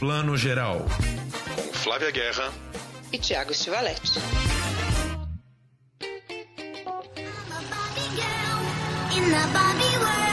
Plano Geral. Com Flávia Guerra e Tiago Stivaletti. In the Barbie world,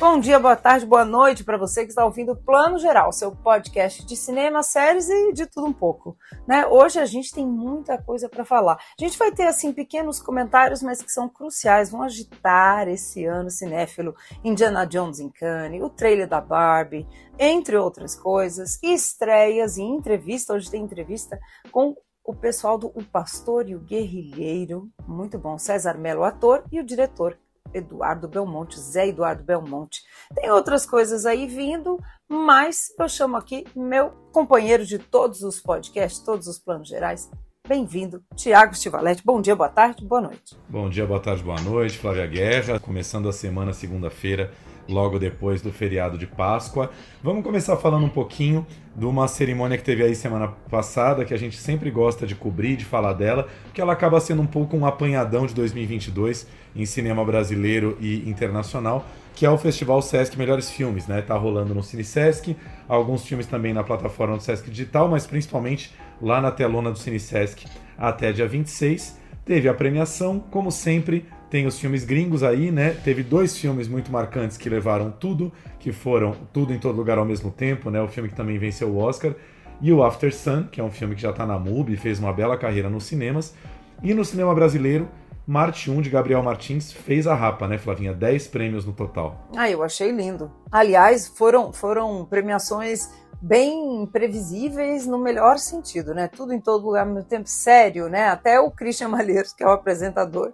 Bom dia, boa tarde, boa noite para você que está ouvindo o Plano Geral, seu podcast de cinema, séries e de tudo um pouco. Né? Hoje a gente tem muita coisa para falar. A gente vai ter assim pequenos comentários, mas que são cruciais, vão agitar esse ano cinéfilo. Indiana Jones em Cannes, o trailer da Barbie, entre outras coisas, estreias e entrevista. Hoje tem entrevista com o pessoal do O Pastor e o Guerrilheiro, muito bom, César Melo, ator, e o diretor Eduardo Belmonte, Zé Eduardo Belmonte. Tem outras coisas aí vindo, mas eu chamo aqui meu companheiro de todos os podcasts, todos os planos gerais. Bem-vindo, Tiago Stivaletti. Bom dia, boa tarde, boa noite. Bom dia, boa tarde, boa noite. Flávia Guerra, começando a semana segunda-feira, logo depois do feriado de Páscoa. Vamos começar falando um pouquinho de uma cerimônia que teve aí semana passada, que a gente sempre gosta de cobrir, de falar dela, porque ela acaba sendo um pouco um apanhadão de 2022 em cinema brasileiro e internacional, que é o Festival Sesc Melhores Filmes, né? Tá rolando no Cine Sesc, alguns filmes também na plataforma do Sesc Digital, mas principalmente lá na telona do Cine Sesc até dia 26. Teve a premiação, como sempre, tem os filmes gringos aí, né? Teve dois filmes muito marcantes que levaram tudo, que foram Tudo em Todo Lugar ao mesmo tempo, né? O filme que também venceu o Oscar. E o After Sun, que é um filme que já tá na MUBI, fez uma bela carreira nos cinemas. E no cinema brasileiro, Marte 1 de Gabriel Martins fez a rapa, né, Flavinha? 10 prêmios no total. Ah, eu achei lindo. Aliás, foram, foram premiações bem previsíveis no melhor sentido, né? Tudo em todo lugar ao mesmo tempo, sério, né? Até o Christian Malheiros, que é o apresentador,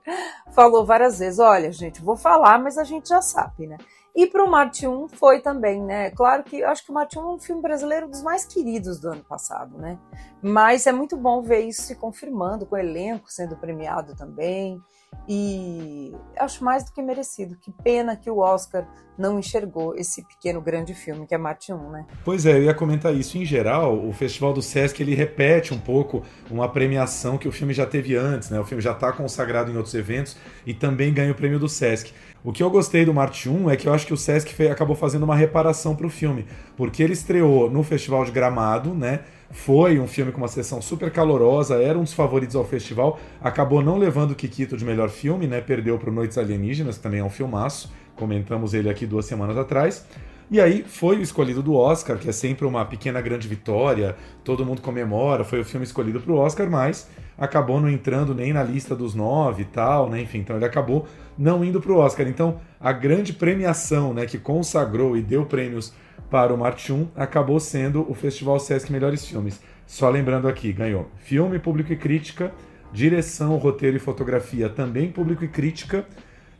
falou várias vezes: olha, gente, vou falar, mas a gente já sabe, né? E para o Marte 1 foi também, né? Claro que acho que o Marte 1 é um filme brasileiro dos mais queridos do ano passado, né? Mas é muito bom ver isso se confirmando, com o elenco sendo premiado também. E acho mais do que merecido. Que pena que o Oscar não enxergou esse pequeno grande filme que é Marte 1, né? Pois é, eu ia comentar isso. Em geral, o Festival do Sesc ele repete um pouco uma premiação que o filme já teve antes, né? O filme já está consagrado em outros eventos e também ganha o prêmio do Sesc. O que eu gostei do Marte 1 é que eu acho que o Sesc fe- acabou fazendo uma reparação para o filme, porque ele estreou no Festival de Gramado, né? Foi um filme com uma sessão super calorosa, era um dos favoritos ao festival, acabou não levando o Kikito de melhor filme, né? Perdeu para Noites Alienígenas, que também é um filmaço, comentamos ele aqui duas semanas atrás. E aí foi o escolhido do Oscar, que é sempre uma pequena grande vitória, todo mundo comemora, foi o filme escolhido para o Oscar, mas acabou não entrando nem na lista dos nove e tal, né? Enfim, então ele acabou não indo para o Oscar. Então a grande premiação, né, que consagrou e deu prêmios para o Marte 1 acabou sendo o Festival Sesc Melhores Filmes. Só lembrando aqui, ganhou filme, público e crítica, direção, roteiro e fotografia também público e crítica.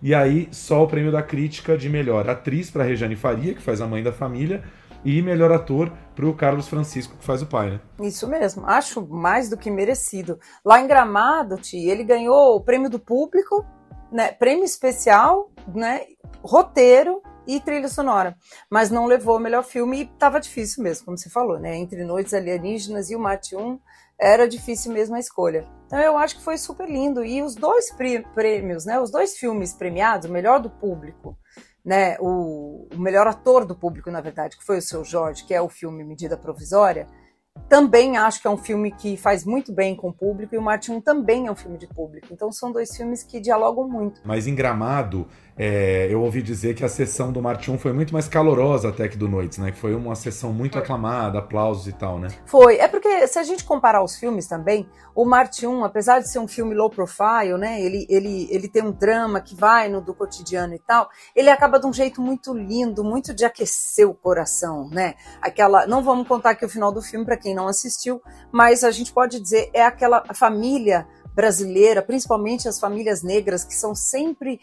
E aí, só o prêmio da crítica de melhor atriz para Rejane Faria, que faz a mãe da família, e melhor ator para o Carlos Francisco, que faz o pai, né? Isso mesmo, acho mais do que merecido. Lá em Gramado, Ti, ele ganhou o prêmio do público, né, prêmio especial, né, roteiro e trilha sonora, mas não levou o melhor filme e estava difícil mesmo, como você falou, né? Entre Noites Alienígenas e o Mate 1 era difícil mesmo a escolha. Então eu acho que foi super lindo e os dois prê- prêmios, né? Os dois filmes premiados, o melhor do público, né? O, o melhor ator do público, na verdade, que foi o seu Jorge, que é o filme Medida Provisória. Também acho que é um filme que faz muito bem com o público e o Marte 1 também é um filme de público. Então são dois filmes que dialogam muito. Mas em Gramado, é, eu ouvi dizer que a sessão do Marte 1 foi muito mais calorosa até que do Noites, né? Que foi uma sessão muito aclamada, aplausos e tal, né? Foi. É porque se a gente comparar os filmes também, o Marte 1, apesar de ser um filme low profile, né? Ele, ele, ele tem um drama que vai no do cotidiano e tal, ele acaba de um jeito muito lindo, muito de aquecer o coração, né? Aquela. Não vamos contar aqui o final do filme para quem não assistiu, mas a gente pode dizer é aquela família brasileira, principalmente as famílias negras, que são sempre,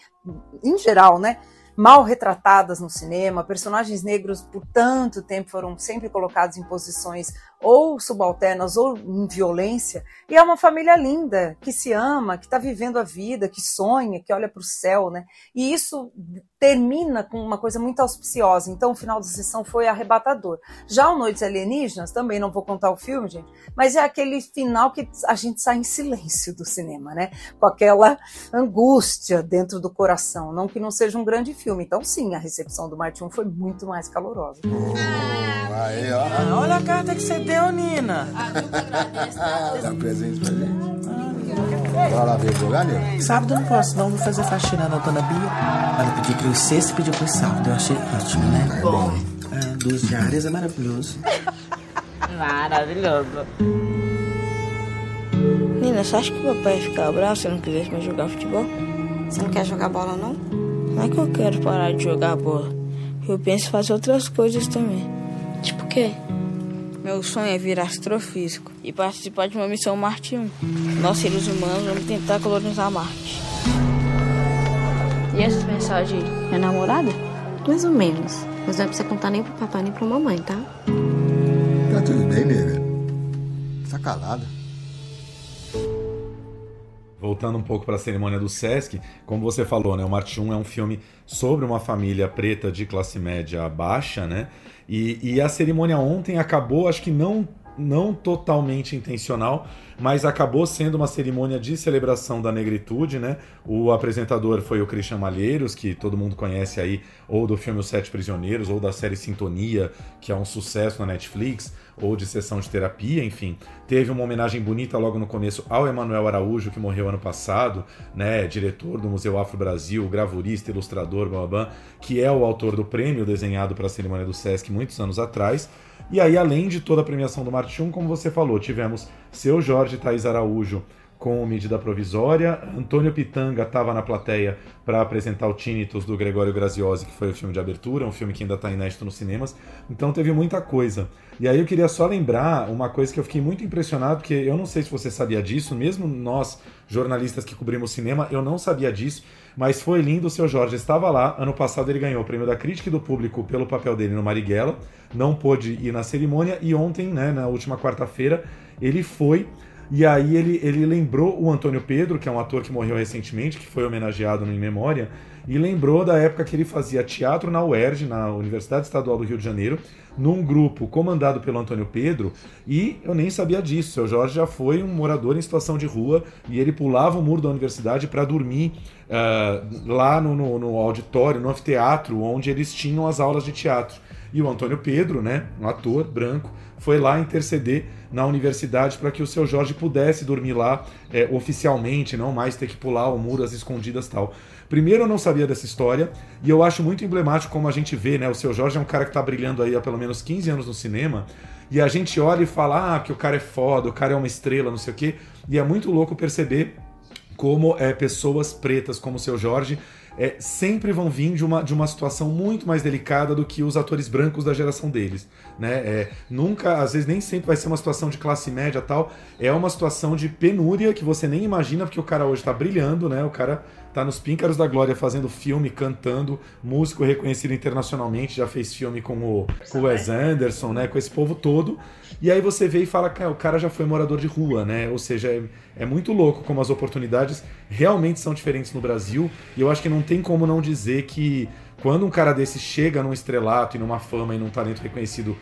em geral, né? mal retratadas no cinema, personagens negros por tanto tempo foram sempre colocados em posições ou subalternas ou em violência, e é uma família linda, que se ama, que está vivendo a vida, que sonha, que olha para o céu, né? E isso termina com uma coisa muito auspiciosa. Então, o final da sessão foi arrebatador. Já o Noites Alienígenas, também não vou contar o filme, gente, mas é aquele final que a gente sai em silêncio do cinema, né? Com aquela angústia dentro do coração. Não que não seja um grande filme. Então, sim, a recepção do Marte 1 foi muito mais calorosa. Aí, ó. Olha a carta que você deu, Nina. Dá um presente pra gente. Bora lá ver jogar, Nil? Sábado eu não posso, não. Vou fazer faxina na dona Bia. Ela pediu ir sexta e pediu pro sábado. Eu achei ótimo, né? É bom. É, duas diárias é maravilhoso. Maravilhoso. Nina, você acha que o papai ia ficar bravo se eu não quisesse mais jogar futebol? Você não quer jogar bola, não? Não é que eu quero parar de jogar bola. Eu penso em fazer outras coisas também. Tipo o quê? Meu sonho é virar astrofísico e participar de uma missão Marte 1. Nós, seres humanos, vamos tentar colonizar Marte. E essas mensagens aí? É namorada? Mais ou menos. Mas não é pra você contar nem pro papai nem pra mamãe, tá? Tá tudo bem, nega. Tá calada. Voltando um pouco para a cerimônia do Sesc, como você falou, né, o Marte 1 é um filme sobre uma família preta de classe média baixa, né? E, e a cerimônia ontem acabou, acho que não não totalmente intencional, mas acabou sendo uma cerimônia de celebração da negritude, né? O apresentador foi o Christian Malheiros, que todo mundo conhece aí, ou do filme Os Sete Prisioneiros, ou da série Sintonia, que é um sucesso na Netflix, ou de sessão de terapia, enfim. Teve uma homenagem bonita logo no começo ao Emanuel Araújo, que morreu ano passado, né? Diretor do Museu Afro Brasil, gravurista, ilustrador, blá, blá, blá, que é o autor do prêmio desenhado para a cerimônia do Sesc muitos anos atrás. E aí, além de toda a premiação do Marte 1, como você falou, tivemos Seu Jorge Thaís Araújo com medida provisória, Antônio Pitanga estava na plateia para apresentar o Tinnitus do Gregório Graziosi, que foi o filme de abertura, um filme que ainda está inédito nos cinemas, então teve muita coisa. E aí eu queria só lembrar uma coisa que eu fiquei muito impressionado, porque eu não sei se você sabia disso, mesmo nós, jornalistas que cobrimos cinema, eu não sabia disso, mas foi lindo, o seu Jorge. Estava lá, ano passado ele ganhou o prêmio da crítica e do público pelo papel dele no Marighella, não pôde ir na cerimônia, e ontem, né, na última quarta-feira, ele foi e aí ele, ele lembrou o Antônio Pedro, que é um ator que morreu recentemente, que foi homenageado no Em Memória, e lembrou da época que ele fazia teatro na UERJ, na Universidade Estadual do Rio de Janeiro, num grupo comandado pelo Antônio Pedro, e eu nem sabia disso. Seu Jorge já foi um morador em situação de rua e ele pulava o muro da universidade para dormir uh, lá no, no, no auditório, no anfiteatro, onde eles tinham as aulas de teatro. E o Antônio Pedro, né, um ator branco, foi lá interceder na universidade para que o seu Jorge pudesse dormir lá é, oficialmente, não mais ter que pular o muro às escondidas tal. Primeiro, eu não sabia dessa história, e eu acho muito emblemático como a gente vê, né? O seu Jorge é um cara que está brilhando aí há pelo menos 15 anos no cinema, e a gente olha e fala, ah, que o cara é foda, o cara é uma estrela, não sei o quê, e é muito louco perceber como é, pessoas pretas como o seu Jorge é, sempre vão vir de uma, de uma situação muito mais delicada do que os atores brancos da geração deles. Né? É, nunca, às vezes, nem sempre vai ser uma situação de classe média tal. É uma situação de penúria que você nem imagina, porque o cara hoje está brilhando, né? O cara tá nos Píncaros da Glória fazendo filme, cantando, músico reconhecido internacionalmente, já fez filme com o, com o Wes Anderson, né? Com esse povo todo. E aí você vê e fala que o cara já foi morador de rua, né? Ou seja, é, é muito louco como as oportunidades realmente são diferentes no Brasil. E eu acho que não tem como não dizer que quando um cara desse chega num estrelato e numa fama e num talento reconhecido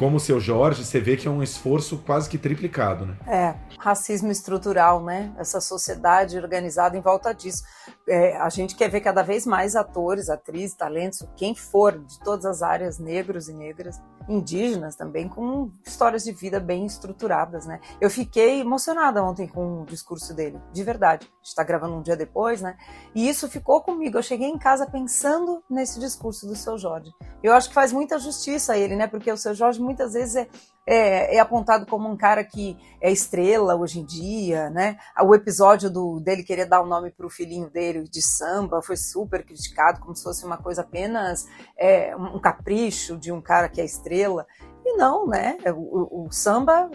como o seu Jorge, você vê que é um esforço quase que triplicado, né? É, racismo estrutural, né? Essa sociedade organizada em volta disso. É, a gente quer ver cada vez mais atores, atrizes, talentos, quem for, de todas as áreas, negros e negras, indígenas também, com histórias de vida bem estruturadas, né? Eu fiquei emocionada ontem com o discurso dele, de verdade. A gente está gravando um dia depois, né? E isso ficou comigo. Eu cheguei em casa pensando nesse discurso do seu Jorge. Eu acho que faz muita justiça a ele, né? Porque o seu Jorge muitas vezes é, é, é, apontado como um cara que é estrela hoje em dia, né? O episódio do, dele querer dar o um nome para o filhinho dele de samba foi super criticado, como se fosse uma coisa apenas é, um capricho de um cara que é estrela. E não, né? O, o samba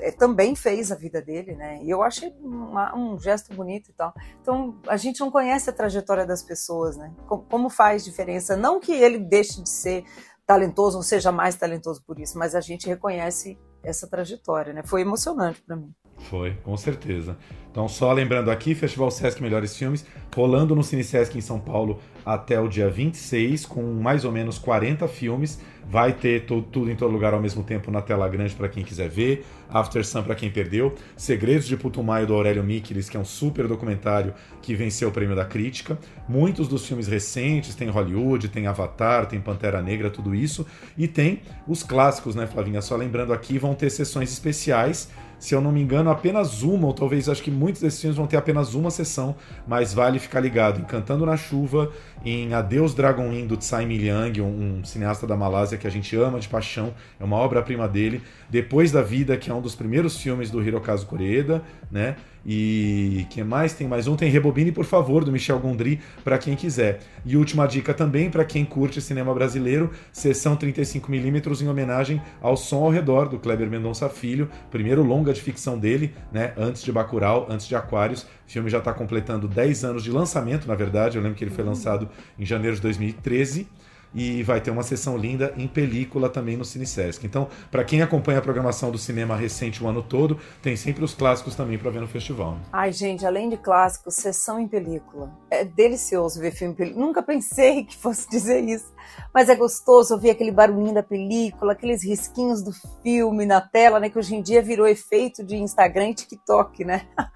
é, também fez a vida dele, né? E eu achei uma, um gesto bonito e tal. Então, a gente não conhece a trajetória das pessoas, né? Como, como faz diferença? Não que ele deixe de ser talentoso, não seja mais talentoso por isso, mas a gente reconhece essa trajetória, né? Foi emocionante para mim. Foi, com certeza. Então, só lembrando aqui, Festival Sesc Melhores Filmes, rolando no Cine Sesc em São Paulo até o dia 26, com mais ou menos 40 filmes. Vai ter tudo, em todo lugar ao mesmo tempo na tela grande para quem quiser ver. After Sun para quem perdeu. Segredos de Putumayo do Aurélio Mikilis, que é um super documentário que venceu o prêmio da crítica. Muitos dos filmes recentes, tem Hollywood, tem Avatar, tem Pantera Negra, tudo isso. E tem os clássicos, né, Flavinha? Só lembrando aqui, vão ter sessões especiais se eu não me engano, apenas uma, ou talvez acho que muitos desses filmes vão ter apenas uma sessão, mas vale ficar ligado. Encantando na Chuva, em Adeus Dragon Inn do Tsai Milyang, um, um, cineasta da Malásia que a gente ama de paixão, é uma obra-prima dele. Depois da Vida, que é um dos primeiros filmes do Hirokazu Koreeda, né? E que mais? Tem mais um, tem Rebobine, por favor, do Michel Gondry, para quem quiser. E última dica também para quem curte cinema brasileiro, sessão 35mm em homenagem ao Som ao Redor, do Kleber Mendonça Filho, primeiro longa de ficção dele, né? Antes de Bacurau, antes de Aquários. O filme já está completando 10 anos de lançamento, na verdade. Eu lembro que ele foi lançado em janeiro de 2013 e vai ter uma sessão linda em película também no Cine. Então, para quem acompanha a programação do cinema recente o ano todo, tem sempre os clássicos também para ver no festival. Ai, gente, além de clássicos, sessão em película. É delicioso ver filme em película. Nunca pensei que fosse dizer isso, mas é gostoso ouvir aquele barulhinho da película, aqueles risquinhos do filme na tela, né, que hoje em dia virou efeito de Instagram e TikTok, né?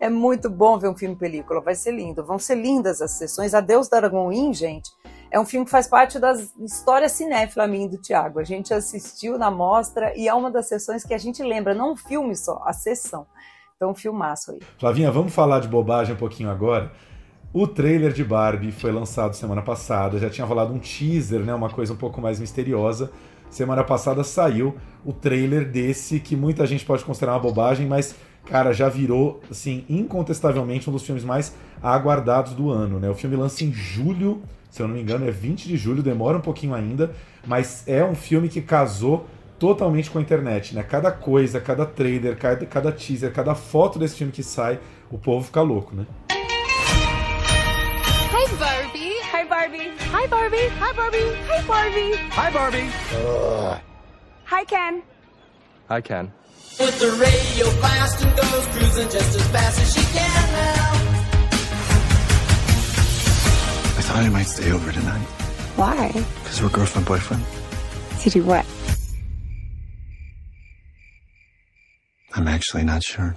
É muito bom ver um filme em película, vai ser lindo. Vão ser lindas as sessões. Adeus Dragon Inn, gente é um filme que faz parte das histórias cinéfila minha do Tiago. A gente assistiu na mostra e é uma das sessões que a gente lembra, não um filme só, a sessão. Então, um filmaço aí. Flavinha, vamos falar de bobagem um pouquinho agora. O trailer de Barbie foi lançado semana passada, já tinha rolado um teaser, né, uma coisa um pouco mais misteriosa. Semana passada saiu o trailer desse que muita gente pode considerar uma bobagem, mas cara, já virou assim incontestavelmente um dos filmes mais aguardados do ano, né? O filme lança em julho se eu não me engano, é 20 de julho, demora um pouquinho ainda, mas é um filme que casou totalmente com a internet, né? Cada coisa, cada trailer, cada, cada teaser, cada foto desse filme que sai, o povo fica louco, né? Hi Barbie! Hi Barbie! Hi Barbie! Hi Barbie! Hi Barbie! Hi Barbie! Uh. Hi Ken! Hi Ken. With the radio blast and goes cruising just as fast as she can now. Thought I might stay over tonight. Why? Because we're girlfriend boyfriend. To do what? I'm actually not sure.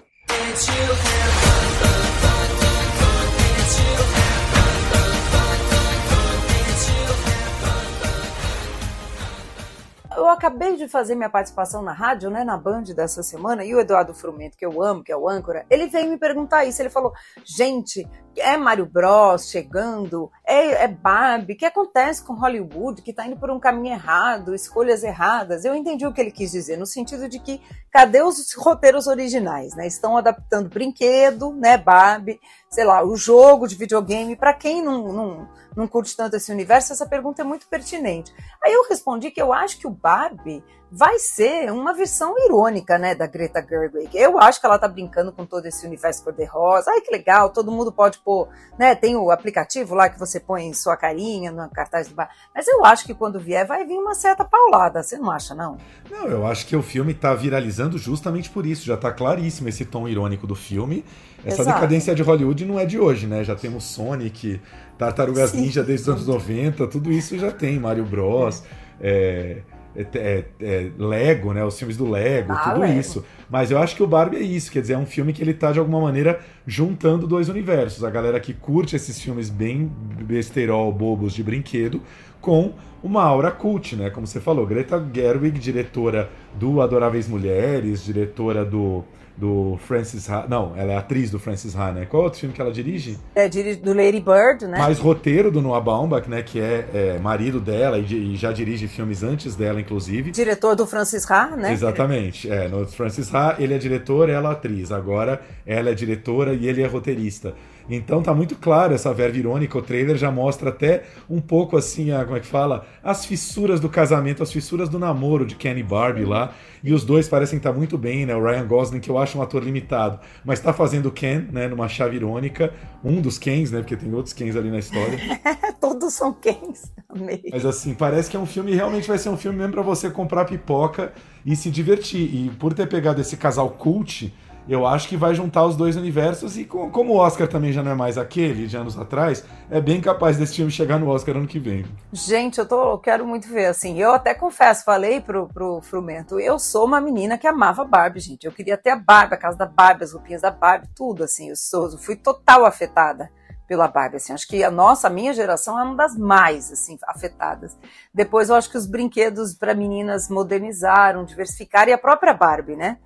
eu acabei de fazer minha participação na rádio, né, na Band dessa semana, e o Eduardo Frumento, que eu amo, que é o âncora, ele veio me perguntar isso. Ele falou: gente, é Mario Bros chegando, é, é Barbie, o que acontece com Hollywood, que tá indo por um caminho errado, escolhas erradas. Eu entendi o que ele quis dizer, no sentido de que cadê os roteiros originais, né? Estão adaptando brinquedo, né, Barbie, sei lá, o jogo de videogame. Para quem não, não, não curte tanto esse universo, essa pergunta é muito pertinente. Aí eu respondi que eu acho que o Barbie vai ser uma versão irônica, né, da Greta Gerwig. Eu acho que ela tá brincando com todo esse universo cor-de-rosa. Ai, que legal, todo mundo pode pôr, né, tem o aplicativo lá que você põe sua carinha no cartaz do bar. Mas eu acho que quando vier vai vir uma certa paulada, você não acha, não? Não, eu acho que o filme tá viralizando justamente por isso. Já tá claríssimo esse tom irônico do filme. Essa Exato. decadência de Hollywood não é de hoje, né? Já temos Sonic, Tartarugas Sim. Ninja desde os anos 90, tudo isso já tem, Mario Bros. É. É, é, é, Lego, né? Os filmes do Lego, ah, tudo Lego. isso. Mas eu acho que o Barbie é isso, quer dizer, é um filme que ele tá de alguma maneira juntando dois universos. A galera que curte esses filmes bem besterol, bobos de brinquedo, com uma aura cult, né? Como você falou, Greta Gerwig, diretora do Adoráveis Mulheres, diretora do do Francis Ha. Não, ela é atriz do Francis Ha, né? Qual é outro filme que ela dirige? É, dirige do Lady Bird, né? Mais roteiro do Noah Baumbach, né? Que é, é marido dela e, e, já dirige filmes antes dela, inclusive. Diretor do Francis Ha, né? Exatamente. É, no Francis Ha, ele é diretor, ela é atriz. Agora, ela é diretora e ele é roteirista. Então tá muito claro essa verve irônica, o trailer já mostra até um pouco assim, a, como é que fala, as fissuras do casamento, as fissuras do namoro de Ken e Barbie lá, e os dois parecem estar muito bem, né? O Ryan Gosling, que eu acho um ator limitado, mas tá fazendo Ken, né, numa chave irônica, um dos Kens, né, porque tem outros Kens ali na história. Todos são Kens, amei. Mas assim, parece que é um filme, realmente vai ser um filme mesmo pra você comprar pipoca e se divertir. E por ter pegado esse casal cult, eu acho que vai juntar os dois universos e com- como o Oscar também já não é mais aquele de anos atrás, é bem capaz desse filme chegar no Oscar ano que vem. Gente, eu tô, eu quero muito ver, assim, eu até confesso, falei pro, pro Frumento, eu sou uma menina que amava Barbie, gente, eu queria ter a Barbie, a casa da Barbie, as roupinhas da Barbie, tudo, assim, eu sou, eu fui total afetada pela Barbie, assim, acho que a nossa, a minha geração é uma das mais, assim, afetadas. Depois eu acho que os brinquedos para meninas modernizaram, diversificaram, e a própria Barbie, né,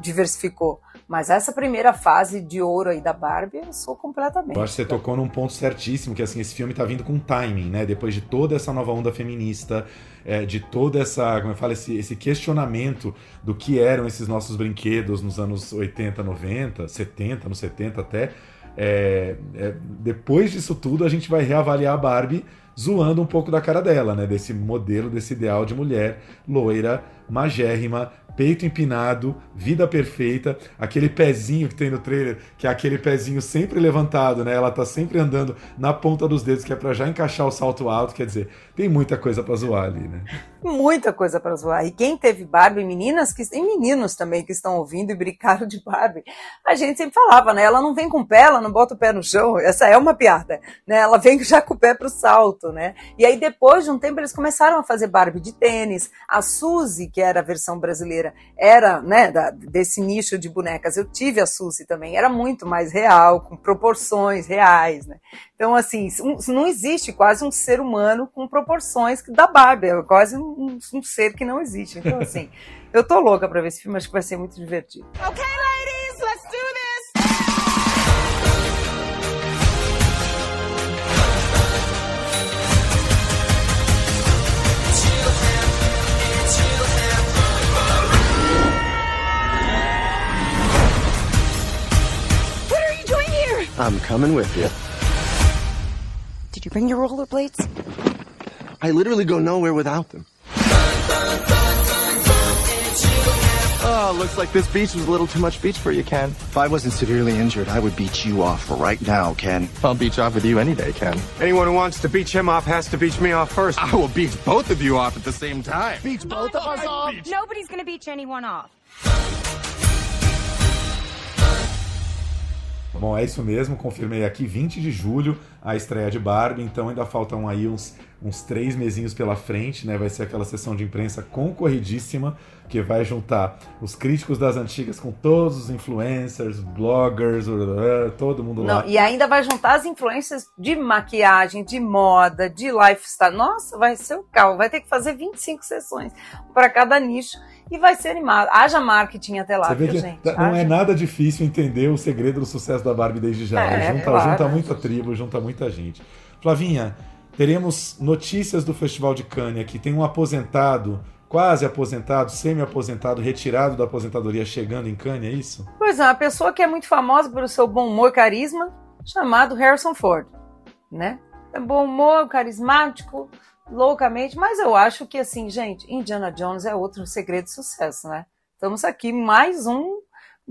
diversificou. Mas essa primeira fase de ouro aí da Barbie, eu sou completamente. Eu acho que você tocou num ponto certíssimo, que assim, esse filme tá vindo com timing, né? Depois de toda essa nova onda feminista, é, de toda essa, como eu falo, esse, esse questionamento do que eram esses nossos brinquedos nos anos 80, 90, 70, nos 70 até. é, é, depois disso tudo, a gente vai reavaliar a Barbie zoando um pouco da cara dela, né? Desse modelo, desse ideal de mulher loira, magérrima, peito empinado, vida perfeita, aquele pezinho que tem no trailer, que é aquele pezinho sempre levantado, né? Ela tá sempre andando na ponta dos dedos, que é pra já encaixar o salto alto, quer dizer, tem muita coisa pra zoar ali, né? muita coisa para zoar. E quem teve Barbie, meninas que e meninos também que estão ouvindo e brincaram de Barbie, a gente sempre falava, né? Ela não vem com o pé, ela não bota o pé no chão. Essa é uma piada, né? Ela vem já com o pé pro salto, né? E aí depois de um tempo eles começaram a fazer Barbie de tênis. A Suzy, que era a versão brasileira, era, né, da- desse nicho de bonecas. Eu tive a Suzy também, era muito mais real, com proporções reais, né? Então, assim, um- não existe quase um ser humano com proporções da Barbie, é quase um, um ser que não existe. Então, assim, eu tô louca pra ver esse filme, acho que vai ser muito divertido. Okay, I'm coming with you. Did you bring your rollerblades? I literally go nowhere without them. Oh, looks like this beach was a little too much beach for you, Ken. If I wasn't severely injured, I would beat you off right now, Ken. I'll beach off with you any day, Ken. Anyone who wants to beach him off has to beach me off first. I will beach both of you off at the same time. Beach both of us off? Nobody's gonna beach anyone off. Bom, é isso mesmo, confirmei aqui, 20 de julho, a estreia de Barbie, então ainda faltam aí uns, uns três mesinhos pela frente, né? Vai ser aquela sessão de imprensa concorridíssima, que vai juntar os críticos das antigas com todos os influencers, bloggers, todo mundo lá. Não, e ainda vai juntar as influências de maquiagem, de moda, de lifestyle. Nossa, vai ser o carro. Vai ter que fazer 25 sessões para cada nicho e vai ser animado. Haja marketing até lá, viu, gente? não é Haja. nada difícil entender o segredo do sucesso da Barbie desde já. É, junta, claro. junta muita tribo, junta muita gente. Flavinha, teremos notícias do Festival de Cannes aqui. Tem um aposentado, quase aposentado, semi-aposentado, retirado da aposentadoria chegando em Cannes, é isso? Pois é, uma pessoa que é muito famosa pelo seu bom humor e carisma, chamado Harrison Ford, né? É bom humor, carismático, loucamente, mas eu acho que assim, gente, Indiana Jones é outro segredo de sucesso, né? Estamos aqui mais um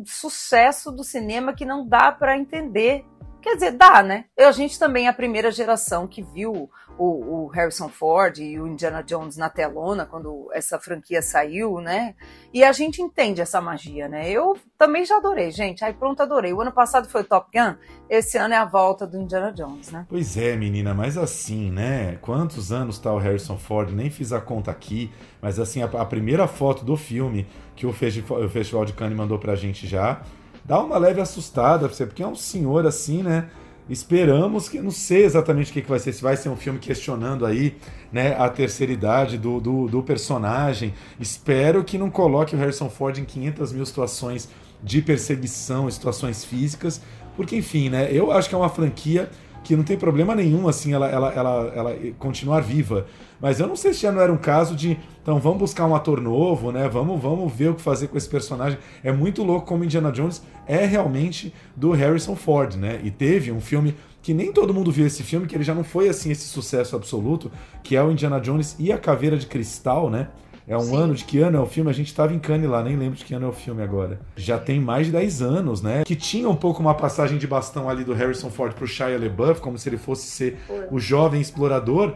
sucesso do cinema que não dá para entender. Quer dizer, dá, né? A gente também é a primeira geração que viu o, o Harrison Ford e o Indiana Jones na telona quando essa franquia saiu, né? E a gente entende essa magia, né? Eu também já adorei, gente. Aí pronto, adorei. O ano passado foi o Top Gun, esse ano é a volta do Indiana Jones, né? Pois é, menina, mas assim, né? Quantos anos tá o Harrison Ford? Nem fiz a conta aqui, mas assim, a, a primeira foto do filme que o, festi- o Festival de Cannes mandou pra gente já, dá uma leve assustada, pra você, porque é um senhor assim, né? Esperamos que, não sei exatamente o que, que vai ser, se vai ser um filme questionando aí, né, a terceira idade do, do, do personagem. Espero que não coloque o Harrison Ford em 500 mil situações de perseguição, situações físicas, porque enfim, né, eu acho que é uma franquia que não tem problema nenhum, assim, ela, ela, ela, ela continuar viva. Mas eu não sei se já não era um caso de, então vamos buscar um ator novo, né? Vamos, vamos ver o que fazer com esse personagem. É muito louco como Indiana Jones é realmente do Harrison Ford, né? E teve um filme que nem todo mundo viu esse filme, que ele já não foi assim esse sucesso absoluto, que é o Indiana Jones e a Caveira de Cristal, né? É um Sim. ano de que ano é o filme? A gente estava em Cannes lá, nem lembro de que ano é o filme agora. Já tem mais de 10 anos, né? Que tinha um pouco uma passagem de bastão ali do Harrison Ford pro Shia LaBeouf, como se ele fosse ser o jovem explorador.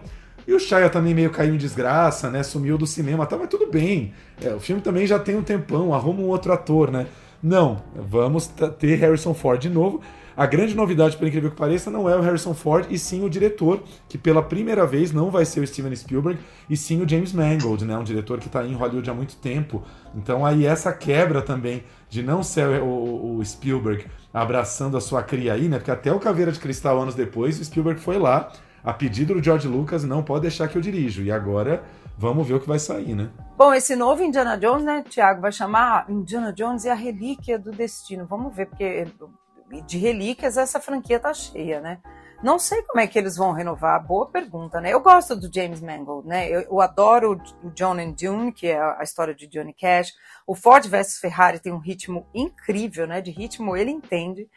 E o Shia também meio caiu em desgraça, né? Sumiu do cinema, tá, mas tudo bem. É, o filme também já tem um tempão, arruma um outro ator, né? Não, vamos ter Harrison Ford de novo. A grande novidade, por incrível que pareça, não é o Harrison Ford, e sim o diretor, que pela primeira vez não vai ser o Steven Spielberg, e sim o James Mangold, né? Um diretor que está em Hollywood há muito tempo. Então aí essa quebra também de não ser o, o Spielberg abraçando a sua cria aí, né? Porque até o Caveira de Cristal, anos depois, o Spielberg foi lá, a pedido do George Lucas, não pode deixar que eu dirijo. E agora vamos ver o que vai sair, né? Bom, esse novo Indiana Jones, né, Tiago, vai chamar Indiana Jones e a Relíquia do Destino. Vamos ver, porque de relíquias, essa franquia tá cheia, né? Não sei como é que eles vão renovar, boa pergunta, né? Eu gosto do James Mangold, né? Eu, eu adoro o John and Dune, que é a história de Johnny Cash. O Ford vs Ferrari tem um ritmo incrível, né? De ritmo ele entende.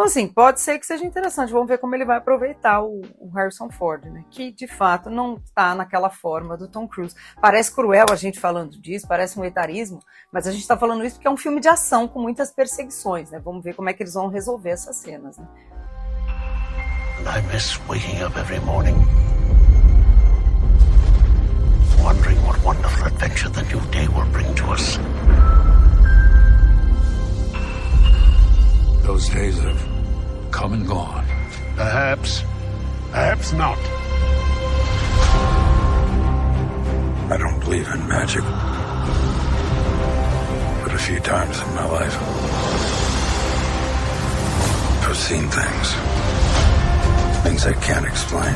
Então, assim, pode ser que seja interessante. Vamos ver como ele vai aproveitar o, o Harrison Ford, né? Que, de fato, não está naquela forma do Tom Cruise. Parece cruel a gente falando disso, parece um etarismo, mas a gente está falando isso porque é um filme de ação com muitas perseguições, né? Vamos ver como é que eles vão resolver essas cenas, né? I miss waking up every morning, wondering what wonderful adventure the new day will bring to us. Those days have come and gone. Perhaps. Perhaps not. I don't believe in magic. But a few times in my life, I've seen things. Things I can't explain.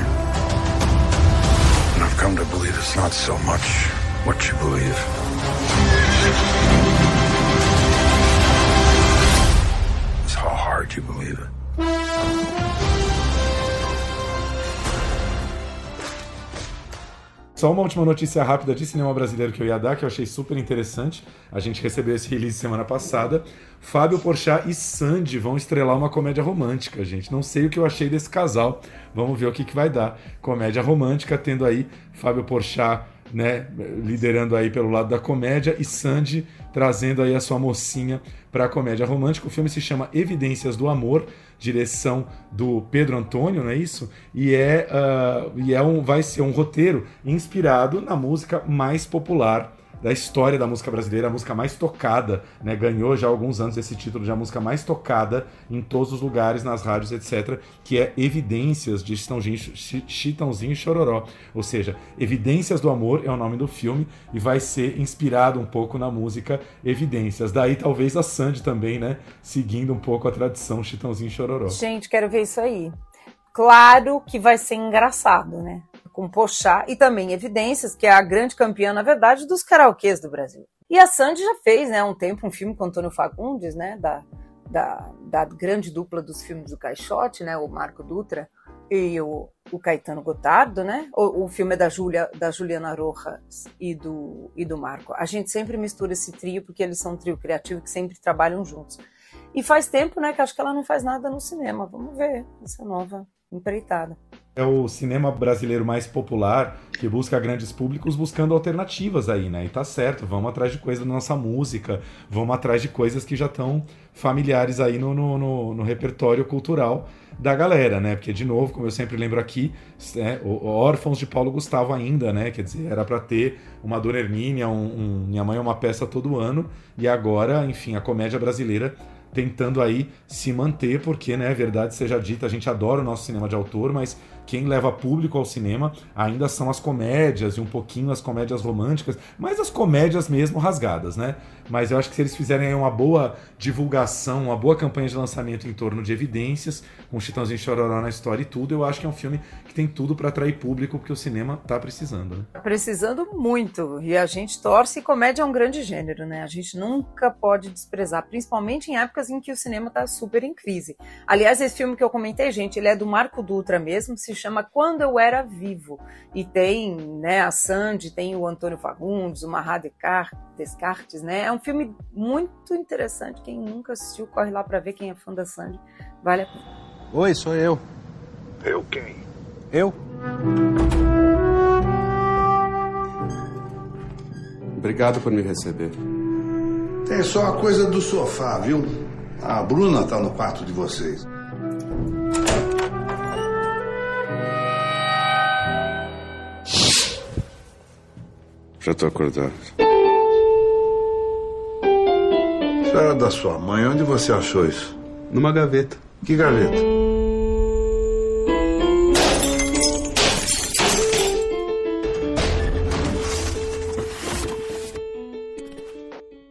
And I've come to believe it's not so much what you believe. It's how hard you believe it. Só uma última notícia rápida de cinema brasileiro que eu ia dar, que eu achei super interessante. A gente recebeu esse release semana passada. Fábio Porchat e Sandy vão estrelar uma comédia romântica, gente. Não sei o que eu achei desse casal. Vamos ver o que, que vai dar. Comédia romântica, tendo aí Fábio Porchat né, liderando aí pelo lado da comédia e Sandy trazendo aí a sua mocinha para a comédia romântica. O filme se chama Evidências do Amor, direção do Pedro Antônio, não é isso? E é, uh, e é um, vai ser um roteiro inspirado na música mais popular da história da música brasileira, a música mais tocada, né? Ganhou já há alguns anos esse título de a música mais tocada em todos os lugares, nas rádios, etc., que é Evidências de Chitãozinho, Chitãozinho e Chororó. Ou seja, Evidências do Amor é o nome do filme e vai ser inspirado um pouco na música Evidências. Daí talvez a Sandy também, né? Seguindo um pouco a tradição Chitãozinho e Chororó. Gente, quero ver isso aí. Claro que vai ser engraçado, né? Com Pochá e também Evidências, que é a grande campeã, na verdade, dos karaokês do Brasil. E a Sandy já fez, né, há um tempo, um filme com Antônio Fagundes, né, da, da, da grande dupla dos filmes do Caixote, né, o Marco Dutra e o, o Caetano Gotardo, né? O, o filme é da, Julia, da Juliana Rojas e do, e do Marco. A gente sempre mistura esse trio porque eles são um trio criativo que sempre trabalham juntos. E faz tempo, né, que acho que ela não faz nada no cinema. Vamos ver essa nova empreitada. É o cinema brasileiro mais popular que busca grandes públicos buscando alternativas aí, né? E tá certo, vamos atrás de coisas da nossa música, vamos atrás de coisas que já estão familiares aí no, no, no, no, repertório cultural da galera, né? Porque, de novo, como eu sempre lembro aqui, é, o Órfãos de Paulo Gustavo ainda, né? Quer dizer, era para ter uma Dona Hermínia, um, um Minha Mãe é uma peça todo ano, e agora, enfim, a comédia brasileira tentando aí se manter, porque, né, verdade seja dita, a gente adora o nosso cinema de autor, mas quem leva público ao cinema ainda são as comédias e um pouquinho as comédias românticas, mas as comédias mesmo rasgadas, né? Mas eu acho que se eles fizerem uma boa divulgação, uma boa campanha de lançamento em torno de evidências, com Chitãozinho Chororó na história e tudo, eu acho que é um filme que tem tudo para atrair público, porque o cinema tá precisando, né? Precisando muito. E a gente torce e comédia é um grande gênero, né? A gente nunca pode desprezar, principalmente em épocas em que o cinema tá super em crise. Aliás, esse filme que eu comentei, gente, ele é do Marco Dutra mesmo, se chama Quando Eu Era Vivo. E tem, né, a Sandy, tem o Antônio Fagundes, o Marra Descartes, né? É um filme muito interessante. Quem nunca assistiu, corre lá para ver quem é fã da Sandy. Vale a pena. Oi, sou eu. Eu quem? Eu? Obrigado por me receber. Tem só a coisa do sofá, viu? A Bruna tá no quarto de vocês. Já tô acordado. Isso era da sua mãe. Onde você achou isso? Numa gaveta. Que gaveta?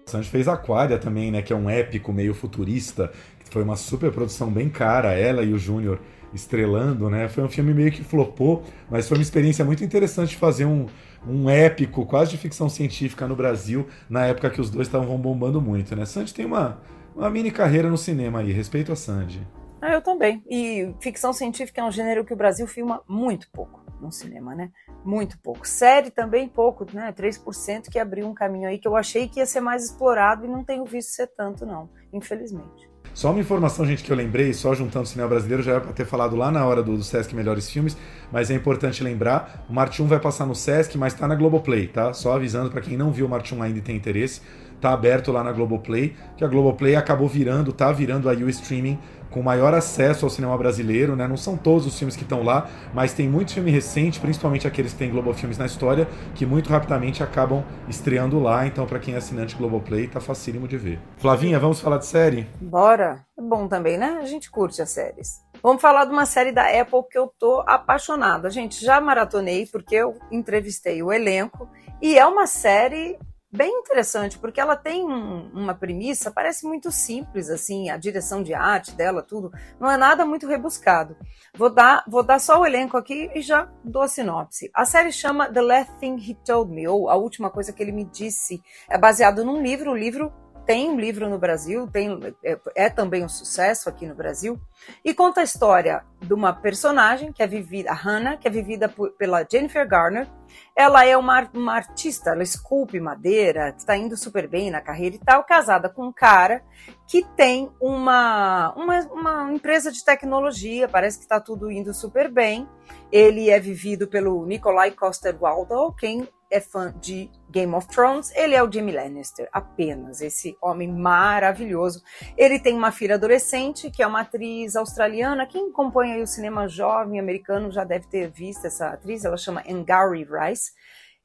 Sanji fez Aquária também, né? Que é um épico meio futurista. Que foi uma super produção bem cara, ela e o Júnior estrelando, né? Foi um filme meio que flopou, mas foi uma experiência muito interessante fazer um, um épico, quase de ficção científica no Brasil, na época que os dois estavam bombando muito, né? Sandy tem uma, uma mini carreira no cinema aí, respeito a Sandy. Ah, eu também. E ficção científica é um gênero que o Brasil filma muito pouco no cinema, né? Muito pouco. Série também pouco, né? 3% que abriu um caminho aí que eu achei que ia ser mais explorado e não tenho visto ser tanto, não, infelizmente. Só uma informação, gente, que eu lembrei, só juntando o cinema brasileiro, já era para ter falado lá na hora do, do, Sesc Melhores Filmes, mas é importante lembrar, o Marte 1 vai passar no Sesc, mas tá na Globoplay, tá? Só avisando para quem não viu o Marte 1 ainda e tem interesse, tá aberto lá na Globoplay, que a Globoplay acabou virando, tá virando aí o streaming com maior acesso ao cinema brasileiro, né? Não são todos os filmes que estão lá, mas tem muito filme recente, principalmente aqueles que têm Globo Filmes na história, que muito rapidamente acabam estreando lá. Então, para quem é assinante Globoplay, tá facílimo de ver. Flavinha, vamos falar de série? Bora. É bom também, né? A gente curte as séries. Vamos falar de uma série da Apple que eu tô apaixonada. Gente, já maratonei porque eu entrevistei o elenco e é uma série bem interessante, porque ela tem um, uma premissa, parece muito simples, assim, a direção de arte dela, tudo, não é nada muito rebuscado. Vou dar, vou dar só o elenco aqui e já dou a sinopse. A série chama The Last Thing He Told Me, ou A Última Coisa Que Ele Me Disse. É baseado num livro, o livro tem um livro no Brasil, tem, é, é, também um sucesso aqui no Brasil, e conta a história de uma personagem que é vivida, a Hannah, que é vivida por, pela Jennifer Garner. Ela é uma, uma artista, ela esculpe madeira, está indo super bem na carreira e tal, casada com um cara que tem uma, uma, uma empresa de tecnologia, parece que está tudo indo super bem. Ele é vivido pelo Nikolai Coster-Waldau, quem é fã de Game of Thrones, ele é o Jamie Lannister, apenas esse homem maravilhoso. Ele tem uma filha adolescente, que é uma atriz australiana. Quem acompanha o cinema jovem americano já deve ter visto essa atriz, ela chama Angari Rice.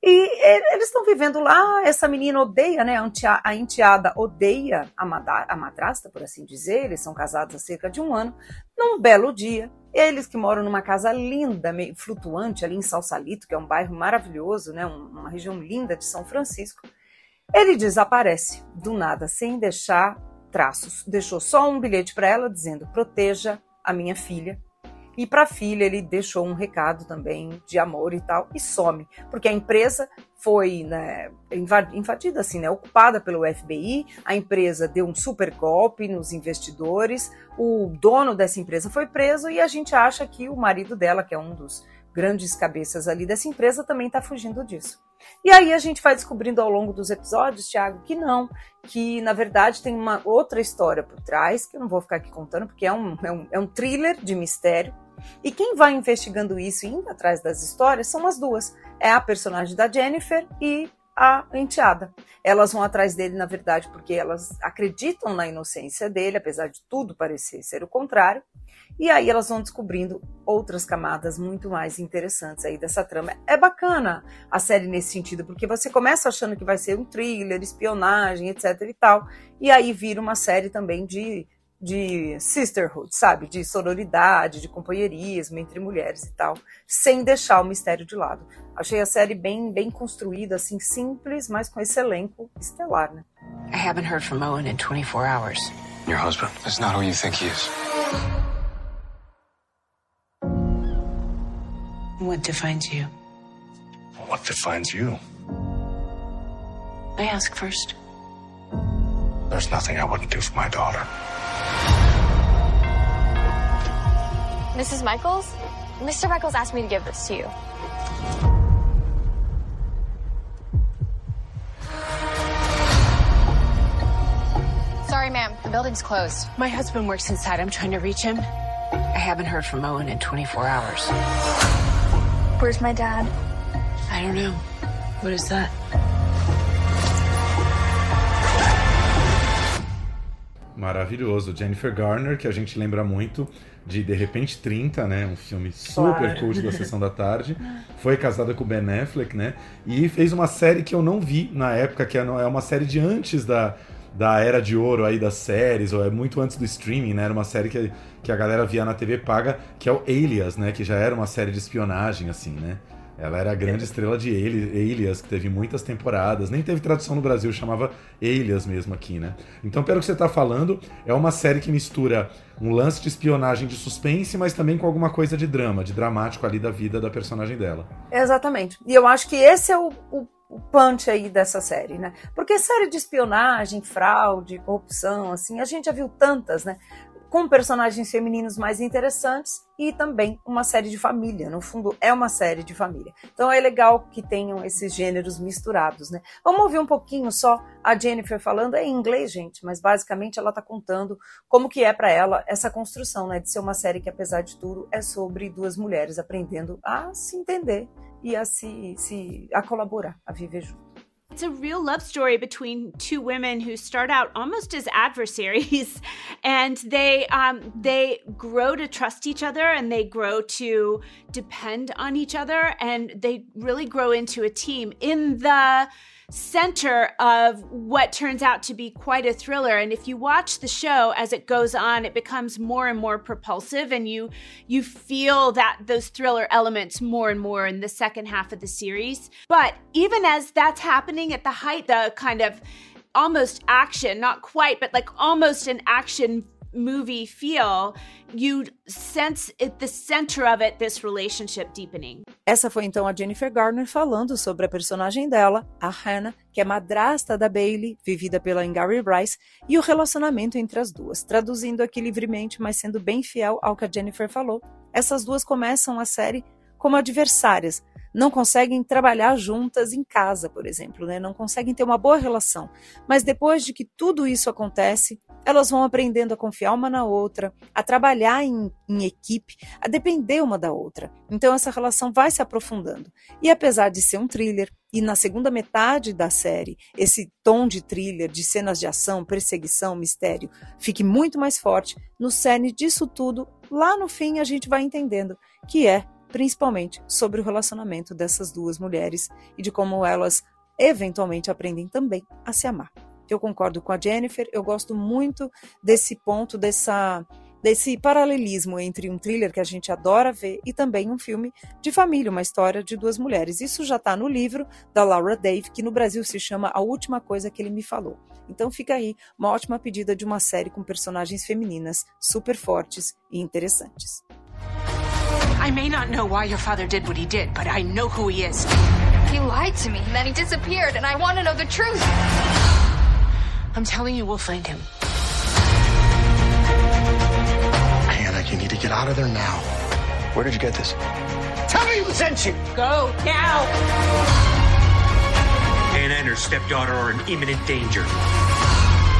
E eles estão vivendo lá, essa menina odeia, né? A enteada odeia a, madrasta, por assim dizer. Eles são casados há cerca de um ano. Num belo dia, eles que moram numa casa linda, meio flutuante, ali em Salsalito, que é um bairro maravilhoso, né? Uma região linda de São Francisco. Ele desaparece do nada, sem deixar traços. Deixou só um bilhete para ela dizendo: proteja a minha filha e para a filha ele deixou um recado também de amor e tal e some, porque a empresa foi né, invadida, assim, né, ocupada pelo FBI. A empresa deu um super golpe nos investidores. O dono dessa empresa foi preso e a gente acha que o marido dela, que é um dos grandes cabeças ali dessa empresa, também está fugindo disso. E aí a gente vai descobrindo ao longo dos episódios, Thiago, que não, que na verdade tem uma outra história por trás, que eu não vou ficar aqui contando, porque é um, é um, é um thriller de mistério e quem vai investigando isso e indo atrás das histórias são as duas. É a personagem da Jennifer e a enteada. Elas vão atrás dele, na verdade, porque elas acreditam na inocência dele, apesar de tudo parecer ser o contrário. E aí elas vão descobrindo outras camadas muito mais interessantes aí dessa trama. É bacana a série nesse sentido, porque você começa achando que vai ser um thriller, espionagem, etc e tal, e aí vira uma série também de de sisterhood, sabe? De sororidade, de companheirismo entre mulheres e tal, sem deixar o mistério de lado. Achei a série bem, bem construída, assim, simples, mas com esse elenco estelar, né? I haven't heard from Owen in 24 hours. Your husband is not who you think he is. What defines you? What defines you? I ask first. There's nothing I wouldn't do for my daughter. Mrs. Michaels? Mr. Michaels asked me to give this to you. Sorry, ma'am. The building's closed. My husband works inside. I'm trying to reach him. I haven't heard from Owen in 24 hours. Where's my dad? I don't know. What is that? Maravilhoso. Jennifer Garner, que a gente lembra muito de De Repente 30, né? Um filme super Claro. cult da Sessão da Tarde. Foi casada com o Ben Affleck, né? E fez uma série que eu não vi na época, que é é uma série de antes da, da era de ouro aí das séries, ou é muito antes do streaming, né? Era uma série que, que a galera via na TV paga, que é o Alias, né? Que já era uma série de espionagem, assim, né? Ela era a grande estrela de Alias, que teve muitas temporadas. Nem teve tradução no Brasil, chamava Alias mesmo aqui, né? Então, pelo que você tá falando, é uma série que mistura um lance de espionagem de suspense, mas também com alguma coisa de drama, de dramático ali da vida da personagem dela. Exatamente. E eu acho que esse é o, o, o punch aí dessa série, né? Porque série de espionagem, fraude, corrupção, assim, a gente já viu tantas, né? Com personagens femininos mais interessantes e também uma série de família. No fundo, é uma série de família. Então é legal que tenham esses gêneros misturados, né? Vamos ouvir um pouquinho só a Jennifer falando. É em inglês, gente, mas basicamente ela tá contando como que é para ela essa construção, né? De ser uma série que, apesar de tudo, é sobre duas mulheres aprendendo a se entender e a se, se a colaborar, a viver junto. It's a real love story between two women who start out almost as adversaries, and they um, they grow to trust each other, and they grow to depend on each other, and they really grow into a team. In the center of what turns out to be quite a thriller. And if you watch the show as it goes on it becomes more and more propulsive and you you feel that those thriller elements more and more in the second half of the series. But even as that's happening at the height the kind of almost action not quite but like almost an action movie feel you sense at the center of it this relationship deepening Essa foi então a Jennifer Garner falando sobre a personagem dela, a Hannah, que é madrasta da Bailey, vivida pela Angary Rice, e o relacionamento entre as duas. Traduzindo aqui livremente, mas sendo bem fiel ao que a Jennifer falou, essas duas começam a série como adversárias. Não conseguem trabalhar juntas em casa, por exemplo, né? não conseguem ter uma boa relação. Mas depois de que tudo isso acontece, elas vão aprendendo a confiar uma na outra, a trabalhar em, em equipe, a depender uma da outra. Então essa relação vai se aprofundando. E apesar de ser um thriller, e na segunda metade da série, esse tom de thriller, de cenas de ação, perseguição, mistério, fique muito mais forte, no cerne disso tudo, lá no fim a gente vai entendendo que é principalmente sobre o relacionamento dessas duas mulheres e de como elas eventualmente aprendem também a se amar. Eu concordo com a Jennifer, eu gosto muito desse ponto, dessa desse paralelismo entre um thriller que a gente adora ver e também um filme de família, uma história de duas mulheres. Isso já está no livro da Laura Dave, que no Brasil se chama A Última Coisa que Ele Me Falou. Então fica aí uma ótima pedida de uma série com personagens femininas super fortes e interessantes. I may not know why your father did what he did, but I know who he is. He lied to me, and then he disappeared, and I want to know the truth. I'm telling you, we'll find him. Hannah, you need to get out of there now. Where did you get this? Tell me who sent you! Go now! Hannah and her stepdaughter are in imminent danger.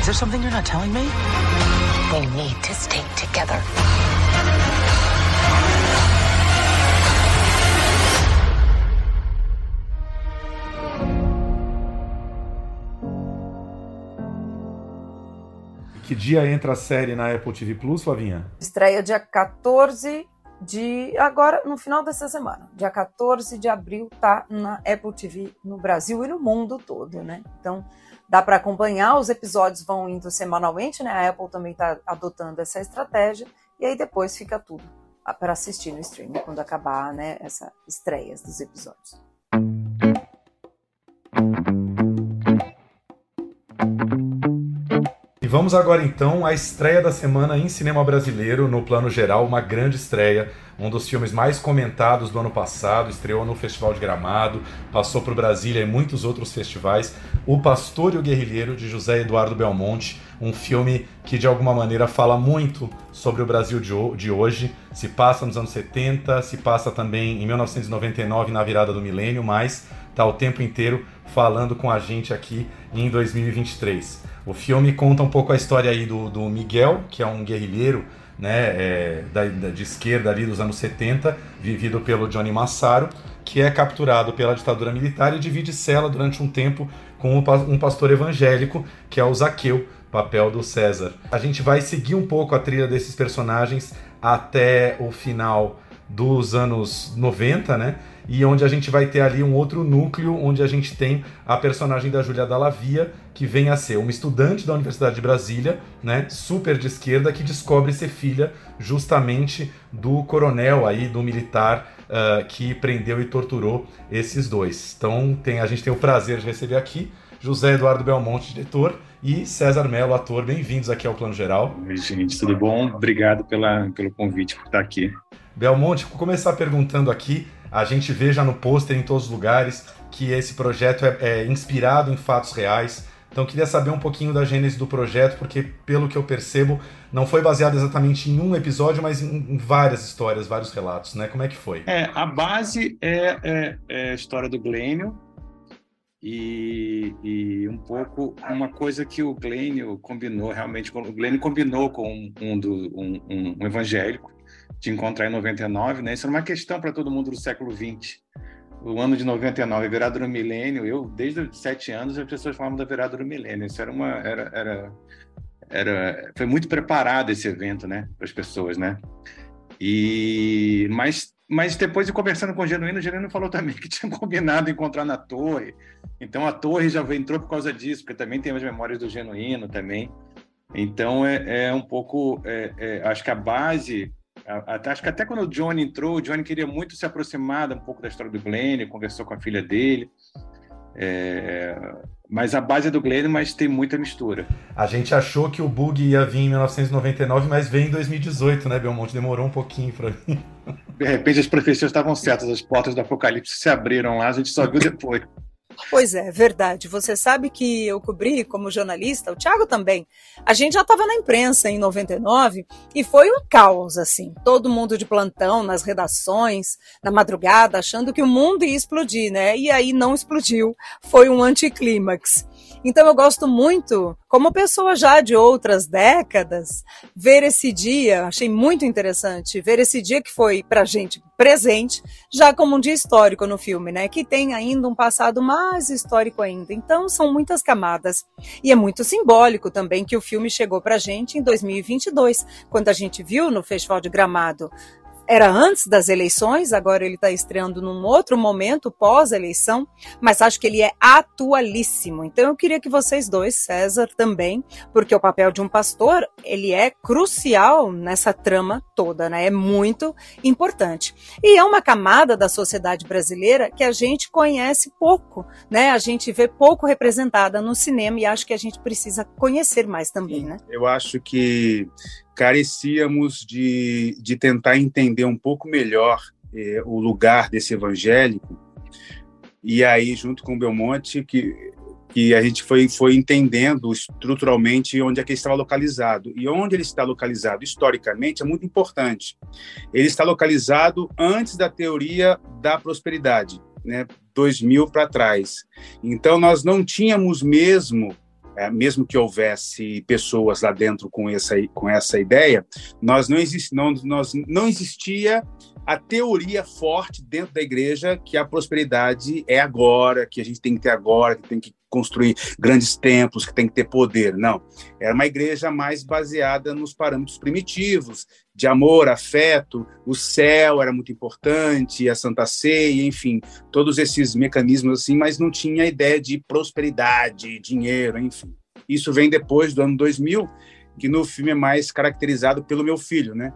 Is there something you're not telling me? They need to stay together. Que dia entra a série na Apple TV Plus, Flavinha? Estreia dia 14 de agora no final dessa semana, dia 14 de abril, tá na Apple TV no Brasil e no mundo todo, né? Então dá para acompanhar, os episódios vão indo semanalmente, né? A Apple também está adotando essa estratégia e aí depois fica tudo para assistir no streaming quando acabar, né? Essa estreias dos episódios. E vamos agora então à estreia da semana em cinema brasileiro, no plano geral, uma grande estreia. Um dos filmes mais comentados do ano passado, estreou no Festival de Gramado, passou por Brasília e muitos outros festivais. O Pastor e o Guerrilheiro, de José Eduardo Belmonte, um filme que de alguma maneira fala muito sobre o Brasil de hoje. Se passa nos anos 70, se passa também em 1999, na virada do milênio, mas está o tempo inteiro falando com a gente aqui em 2023. O filme conta um pouco a história aí do, do Miguel, que é um guerrilheiro né, é, da, da, de esquerda ali dos anos 70, vivido pelo Johnny Massaro, que é capturado pela ditadura militar e divide cela durante um tempo com um pastor evangélico, que é o Zaqueu, papel do César. A gente vai seguir um pouco a trilha desses personagens até o final dos anos 90, né? E onde a gente vai ter ali um outro núcleo, onde a gente tem a personagem da Júlia Dallavia, que vem a ser uma estudante da Universidade de Brasília, né, super de esquerda, que descobre ser filha justamente do coronel aí, do militar uh, que prendeu e torturou esses dois. Então tem, a gente tem o prazer de receber aqui José Eduardo Belmonte, diretor, e César Mello, ator. Bem-vindos aqui ao Plano Geral. Oi, gente, tudo bom? Obrigado pela, pelo convite por estar aqui. Belmonte, vou começar perguntando aqui a gente vê já no pôster em todos os lugares que esse projeto é, é inspirado em fatos reais. Então queria saber um pouquinho da gênese do projeto, porque pelo que eu percebo, não foi baseado exatamente em um episódio, mas em, várias histórias, vários relatos, né? Como é que foi? É, a base é, é, é a história do Glênio e, e, um pouco uma coisa que o Glênio combinou realmente, o Glênio combinou com um, do, um, um evangélico de encontrar em 99, né? Isso era uma questão para todo mundo do século 20. O ano de 99, a virada do milênio, eu, desde os sete anos, as pessoas falavam da virada do milênio. Isso era uma... Era, era, era, foi muito preparado esse evento, né? Para as pessoas, né? E... Mas mas depois de conversando com o Genuíno, o Genuíno falou também que tinha combinado encontrar na torre. Então a torre já entrou por causa disso, porque também tem as memórias do Genuíno também. Então é, é um pouco, é, é, acho que a base Acho que até quando o Johnny entrou, o Johnny queria muito se aproximar um pouco da história do Glenn, conversou com a filha dele. É, mas a base é do Glenn, mas tem muita mistura. A gente achou que o bug ia vir em 1999, mas veio em 2018, né, Belmonte? Demorou um pouquinho para. De repente as profecias estavam certas, as portas do Apocalipse se abriram lá, a gente só viu depois. Pois é, verdade. Você sabe que eu cobri como jornalista, o Thiago também. A gente já estava na imprensa em 99 e foi um caos, assim. Todo mundo de plantão nas redações, na madrugada, achando que o mundo ia explodir, né? E aí não explodiu. Foi um anticlímax. Então eu gosto muito, como pessoa já de outras décadas, ver esse dia, achei muito interessante, ver esse dia que foi pra gente presente, já como um dia histórico no filme, né? Que tem ainda um passado mais histórico ainda. Então são muitas camadas. E é muito simbólico também que o filme chegou pra gente em 2022, quando a gente viu no Festival de Gramado era antes das eleições, agora ele está estreando num outro momento, pós-eleição, mas acho que ele é atualíssimo. Então eu queria que vocês dois, César também, porque o papel de um pastor, ele é crucial nessa trama toda, né? É muito importante. E é uma camada da sociedade brasileira que a gente conhece pouco, né? A gente vê pouco representada no cinema e acho que a gente precisa conhecer mais também, né? Eu acho que carecíamos de, de tentar entender um pouco melhor eh, o lugar desse evangélico. E aí, junto com o Belmonte, que, que a gente foi, foi entendendo estruturalmente onde é que ele estava localizado. E onde ele está localizado historicamente é muito importante. Ele está localizado antes da teoria da prosperidade, né? 2000 para trás. Então, nós não tínhamos mesmo é, mesmo que houvesse pessoas lá dentro com essa, com essa ideia, nós não, não, nós não existia a teoria forte dentro da igreja que a prosperidade é agora, que a gente tem que ter agora, que tem que construir grandes templos, que tem que ter poder. Não. Era uma igreja mais baseada nos parâmetros primitivos, de amor, afeto, o céu era muito importante, a Santa Ceia, enfim, todos esses mecanismos assim, mas não tinha ideia de prosperidade, dinheiro, enfim. Isso vem depois do ano 2000, que no filme é mais caracterizado pelo meu filho, né?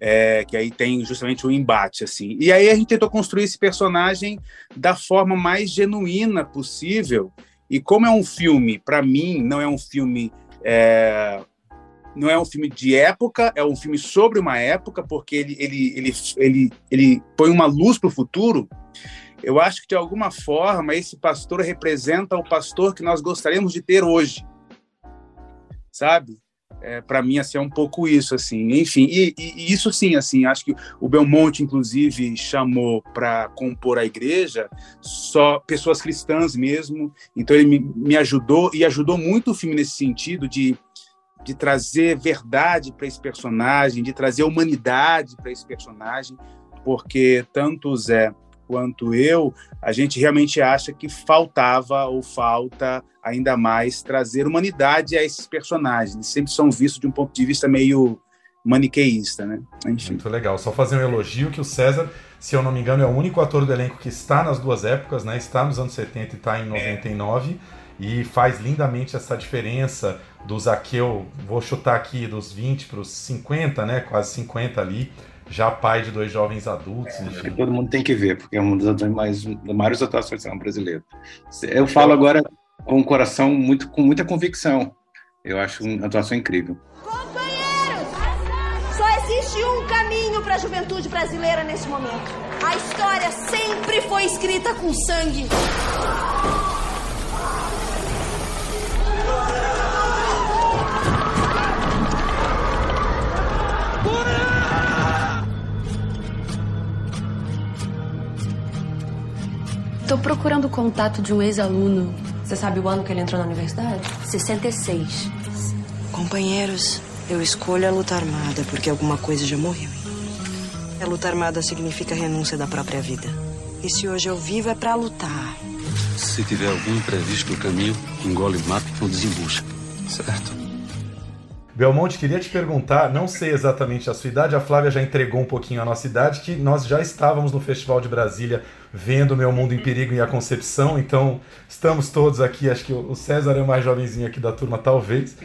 É, que aí tem justamente o um embate assim. E aí a gente tentou construir esse personagem da forma mais genuína possível. E como é um filme, para mim, não é um filme é, não é um filme de época, é um filme sobre uma época, porque ele ele ele ele, ele põe uma luz para o futuro. Eu acho que de alguma forma esse pastor representa o pastor que nós gostaríamos de ter hoje, sabe? É, para mim assim é um pouco isso assim. Enfim e, e, isso sim assim acho que o Belmonte inclusive chamou para compor a igreja só pessoas cristãs mesmo. Então ele me, me ajudou e ajudou muito o filme nesse sentido de de trazer verdade para esse personagem de trazer humanidade para esse personagem porque tanto o Zé quanto eu, a gente realmente acha que faltava ou falta ainda mais trazer humanidade a esses personagens. Eles sempre são vistos de um ponto de vista meio maniqueísta, né? Enfim. Muito legal. Só fazer um elogio que o César, se eu não me engano, é o único ator do elenco que está nas duas épocas, né? Está nos anos 70 e está em 99 é. e faz lindamente essa diferença do Zaqueu, vou chutar aqui dos 20 para os 50, né? Quase 50 ali já pai de dois jovens adultos. É, todo mundo tem que ver, porque é uma das mais, maiores atuações do cinema brasileiro. Eu falo agora com o coração muito, com muita convicção. Eu acho uma atuação incrível. Companheiros, só existe um caminho para a juventude brasileira nesse momento. A história sempre foi escrita com sangue. Tô procurando o contato de um ex-aluno. Você sabe o ano que ele entrou na universidade? 66. Companheiros, eu escolho a luta armada porque alguma coisa já morreu. A luta armada significa renúncia da própria vida. E se hoje eu vivo é para lutar. Se tiver algum imprevisto no caminho, engole o mapa ou desembucha. Certo? Belmonte, queria te perguntar, não sei exatamente a sua idade, a Flávia já entregou um pouquinho a nossa idade, que nós já estávamos no Festival de Brasília vendo Meu Mundo em Perigo e a Concepção, então estamos todos aqui, acho que o César é o mais jovenzinho aqui da turma, talvez.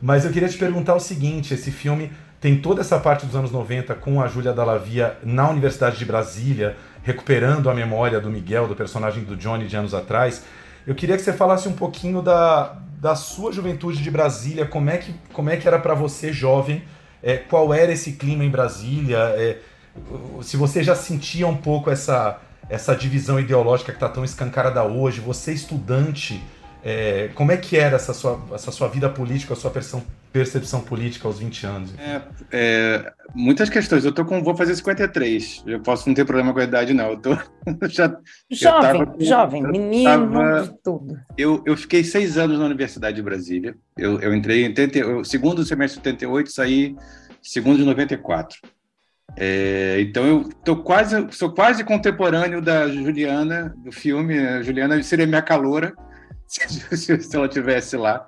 Mas eu queria te perguntar o seguinte: esse filme tem toda essa parte dos anos 90 com a Júlia Dallavia na Universidade de Brasília, recuperando a memória do Miguel, do personagem do Johnny de anos atrás. Eu queria que você falasse um pouquinho da, da sua juventude de Brasília, como é que, como é que era para você, jovem, é, qual era esse clima em Brasília, é, se você já sentia um pouco essa, essa divisão ideológica que está tão escancarada hoje, você estudante, é, como é que era essa sua, essa sua vida política, a sua percepção, percepção política aos 20 anos? É, é, muitas questões. Eu tô com, vou fazer 53. Eu posso não ter problema com a idade, não. Eu tô já, jovem, eu jovem, menino tava, de tudo. Eu, eu fiquei seis anos na Universidade de Brasília. Eu, eu entrei em 80, eu, segundo semestre de 88, saí segundo de 94. É, então eu tô quase, sou quase contemporâneo da Juliana do filme. A Juliana seria minha caloura se, se ela tivesse lá.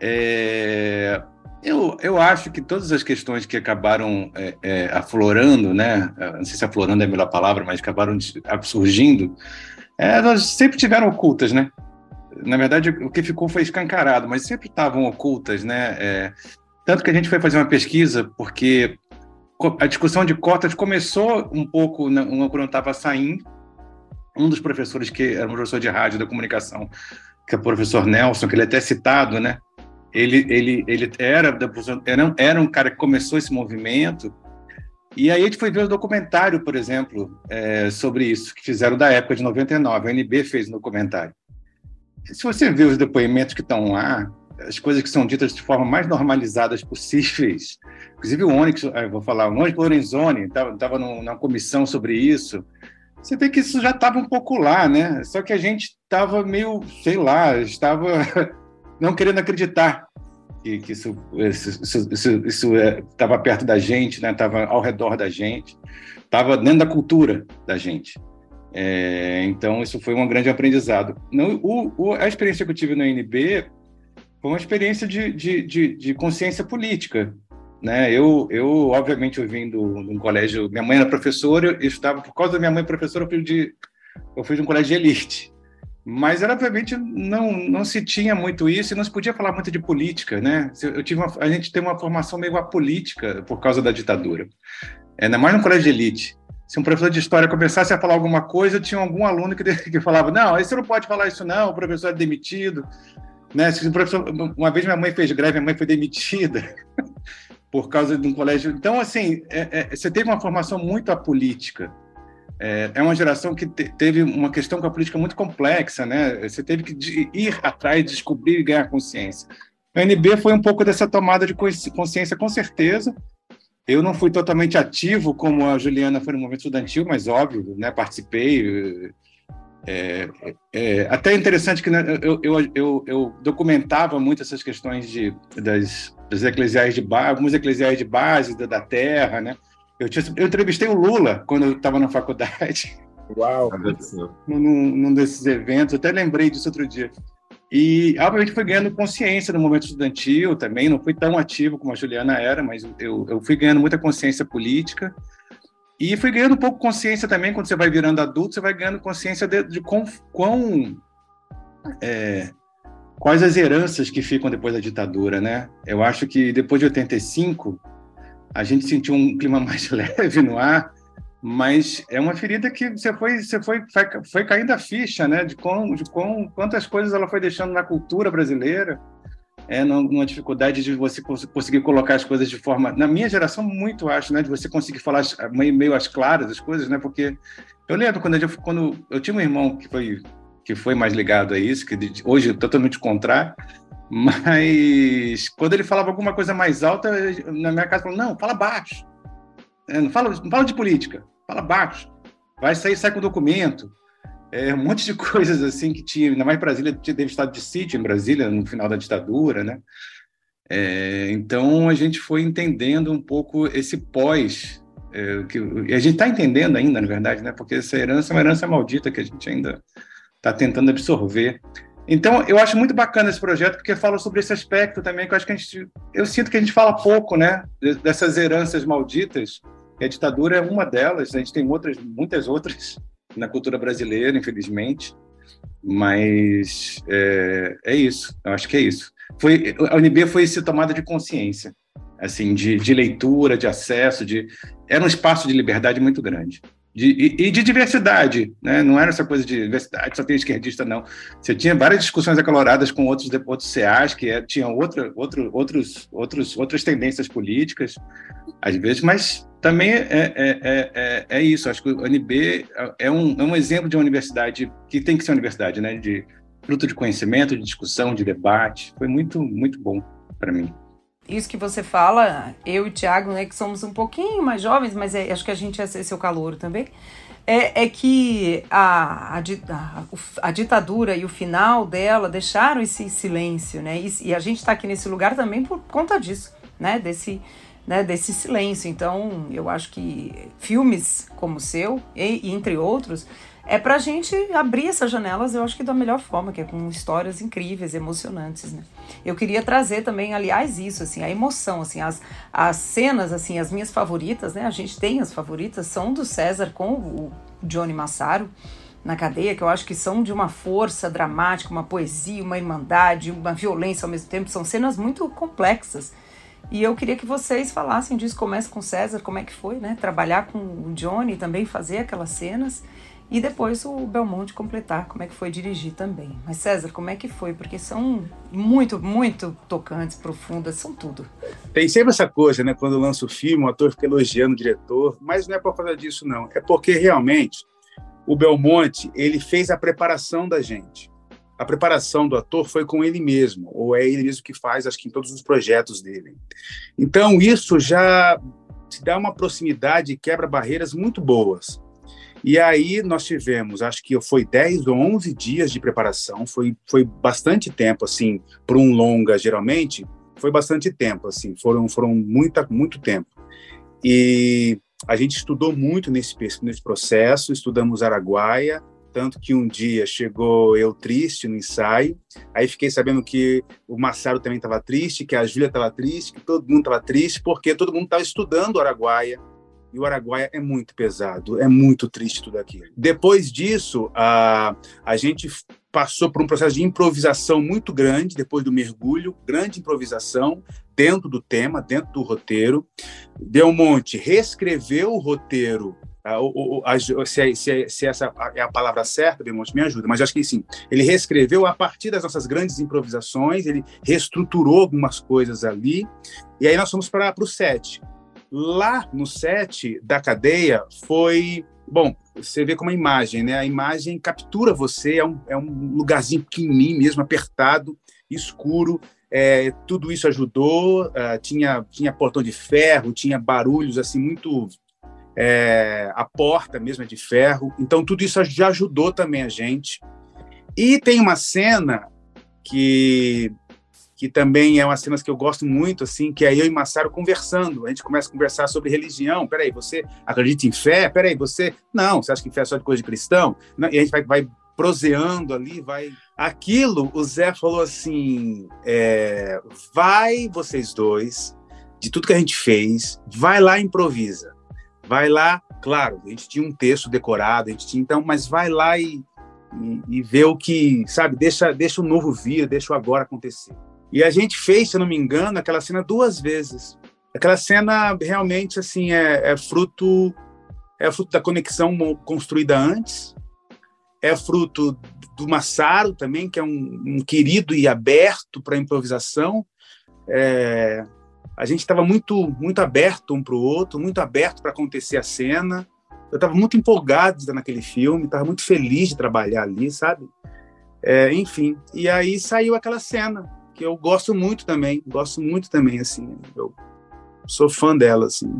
É, eu, eu acho que todas as questões que acabaram é, é, aflorando, né? Não sei se aflorando é a melhor palavra, mas acabaram surgindo, é, elas sempre tiveram ocultas, né? Na verdade, o que ficou foi escancarado, mas sempre estavam ocultas, né? É, tanto que a gente foi fazer uma pesquisa, porque a discussão de cotas começou um pouco quando eu estava saindo. Um dos professores que era um professor de rádio da comunicação que é o professor Nelson, que ele é até citado, né? Ele, ele, ele era, era, era um cara que começou esse movimento, e aí a gente foi ver o um documentário, por exemplo, é, sobre isso, que fizeram da época de 99, a NB fez um documentário. Se você vê os depoimentos que estão lá, as coisas que são ditas de forma mais normalizadas possíveis, inclusive o Onyx, eu vou falar, o Onyx Lorenzoni estava numa comissão sobre isso, você vê que isso já estava um pouco lá, né? Só que a gente estava meio, sei lá, estava não querendo acreditar que, que isso estava é, perto da gente, né? Estava ao redor da gente, estava dentro da cultura da gente. É, então, isso foi um grande aprendizado. Não, o, o, a experiência que eu tive no NB foi uma experiência de, de, de, de consciência política. Né? Eu, eu, obviamente, eu vim de um colégio. Minha mãe era professora, eu estava, por causa da minha mãe professora, eu fui de, eu fui de um colégio de elite. Mas, obviamente, não, não se tinha muito isso e não se podia falar muito de política. Né? Eu tive uma, a gente tem uma formação meio apolítica por causa da ditadura. Ainda mais no colégio de elite se um professor de história começasse a falar alguma coisa, tinha algum aluno que, que falava: não, você não pode falar isso, não, o professor é demitido. Né? Uma vez minha mãe fez greve, minha mãe foi demitida por causa de um colégio. Então, assim, é, é, você teve uma formação muito apolítica. É, é uma geração que te, teve uma questão com a política muito complexa, né? Você teve que de, ir atrás, descobrir e ganhar consciência. O NB foi um pouco dessa tomada de consciência, com certeza, eu não fui totalmente ativo como a Juliana foi no movimento estudantil, mas óbvio, né, participei. É, é, é até interessante que né, eu, eu, eu, eu, documentava muito essas questões de, das, das eclesiais de base, algumas eclesiais de base da, da terra, né? Eu, tinha, eu entrevistei o Lula quando eu estava na faculdade. Uau! num, num desses eventos, até lembrei disso outro dia. E, obviamente, fui ganhando consciência no momento estudantil também, não fui tão ativo como a Juliana era, mas eu, eu fui ganhando muita consciência política. E fui ganhando um pouco consciência também, quando você vai virando adulto, você vai ganhando consciência de, de quão, quão é, quais as heranças que ficam depois da ditadura, né? Eu acho que depois de 85, a gente sentiu um clima mais leve no ar, mas é uma ferida que você foi você foi foi caindo a ficha né de com de com quantas coisas ela foi deixando na cultura brasileira é numa dificuldade de você conseguir colocar as coisas de forma na minha geração muito acho né de você conseguir falar meio, meio às claras as coisas né porque eu lembro quando eu quando eu tinha um irmão que foi que foi mais ligado a isso que hoje é totalmente contrário mas quando ele falava alguma coisa mais alta na minha casa falou não fala baixo. É, não fala não fala de política fala baixo, vai sair, sai com documento, é, um monte de coisas assim que tinha, ainda mais Brasília, teve estado de sítio em Brasília no final da ditadura, né? É, então a gente foi entendendo um pouco esse pós, é, que e a gente está entendendo ainda, na verdade, né? Porque essa herança é uma herança maldita que a gente ainda está tentando absorver. Então eu acho muito bacana esse projeto porque fala sobre esse aspecto também que eu acho que a gente, eu sinto que a gente fala pouco, né? Dessas heranças malditas a ditadura é uma delas, a gente tem outras, muitas outras na cultura brasileira, infelizmente, mas é, é isso, eu acho que é isso. Foi, a UNB foi essa tomada de consciência, assim, de, de leitura, de acesso, de era um espaço de liberdade muito grande. De, e, e, de diversidade, né? não era essa coisa de diversidade, só tem esquerdista, não. Você tinha várias discussões acaloradas com outros, outros que é, tinham outra, outro, outros, outros, outras tendências políticas, às vezes, mas também é, é, é, é, isso. Acho que o UNB é um, é um exemplo de uma universidade que tem que ser uma universidade, né? de fruto de conhecimento, de discussão, de debate. Foi muito, muito bom para mim isso que você fala, eu e o Thiago, né, que somos um pouquinho mais jovens, mas é, acho que a gente é seu calor também, é, é que a, a, a, ditadura e o final dela deixaram esse silêncio, né? E, e a gente está aqui nesse lugar também por conta disso, né? Desse, né, desse silêncio. Então, eu acho que filmes como o seu, e, e entre outros, é pra gente abrir essas janelas, eu acho que da melhor forma, que é com histórias incríveis, emocionantes, né? Eu queria trazer também, aliás, isso, assim, a emoção, assim, as, as cenas, assim, as minhas favoritas, né? A gente tem as favoritas, são do César com o Johnny Massaro na cadeia, que eu acho que são de uma força dramática, uma poesia, uma irmandade, uma violência ao mesmo tempo, são cenas muito complexas. E eu queria que vocês falassem disso, começa com o César, como é que foi, né? Trabalhar com o Johnny, também fazer aquelas cenas e depois o Belmonte completar como é que foi dirigir também. Mas César, como é que foi? Porque são muito, muito tocantes, profundas, são tudo. Tem sempre essa coisa, né? Quando lança o filme, o ator fica elogiando o diretor, mas não é por causa disso, não. É porque realmente o Belmonte, ele fez a preparação da gente. A preparação do ator foi com ele mesmo, ou é ele mesmo que faz, acho que em todos os projetos dele. Então, isso já te dá uma proximidade e quebra barreiras muito boas. E aí nós tivemos, acho que foi 10 ou 11 dias de preparação, foi, foi bastante tempo, assim, para um longa, geralmente, foi bastante tempo, assim, foram, foram muita, muito tempo. E a gente estudou muito nesse, nesse processo, estudamos Araguaia, tanto que um dia chegou eu triste no ensaio, aí fiquei sabendo que o Massaro também estava triste, que a Júlia estava triste, que todo mundo estava triste, porque todo mundo estava estudando Araguaia, e o Araguaia é muito pesado, é muito triste tudo aquilo. Depois disso, a, a gente passou por um processo de improvisação muito grande, depois do mergulho, grande improvisação dentro do tema, dentro do roteiro. Delmonte reescreveu o roteiro se, se, essa é a palavra certa, Belmonte, me ajuda, mas acho que sim. Ele reescreveu a partir das nossas grandes improvisações, ele reestruturou algumas coisas ali, e aí nós fomos para o set. Lá no set da cadeia foi. Bom, você vê como a imagem, né? A imagem captura você, é um, é um lugarzinho pequenininho mesmo, apertado, escuro. É, tudo isso ajudou. Uh, tinha, tinha portão de ferro, tinha barulhos assim muito. É, a porta mesmo é de ferro. Então, tudo isso já ajudou também a gente. E tem uma cena que que também é uma cenas que eu gosto muito, assim, que é eu e Massaro conversando. A gente começa a conversar sobre religião. Peraí, você acredita em fé? Peraí, você. Não, você acha que fé é só de coisa de cristão? E a gente vai, vai proseando ali, vai. Aquilo, o Zé falou assim: é, vai vocês dois, de tudo que a gente fez, vai lá improvisa. Vai lá, claro, a gente tinha um texto decorado, a gente tinha, então, mas vai lá e, e, e vê o que, sabe, deixa, deixa o novo vir, deixa o agora acontecer. E a gente fez, se eu não me engano, aquela cena duas vezes. Aquela cena realmente assim é, é fruto é fruto da conexão construída antes, é fruto do Massaro também, que é um, um querido e aberto para improvisação. É, a gente estava muito muito aberto um para o outro, muito aberto para acontecer a cena. Eu estava muito empolgado de estar naquele filme, estava muito feliz de trabalhar ali, sabe? É, enfim, e aí saiu aquela cena que eu gosto muito também, gosto muito também, assim, eu sou fã dela, assim.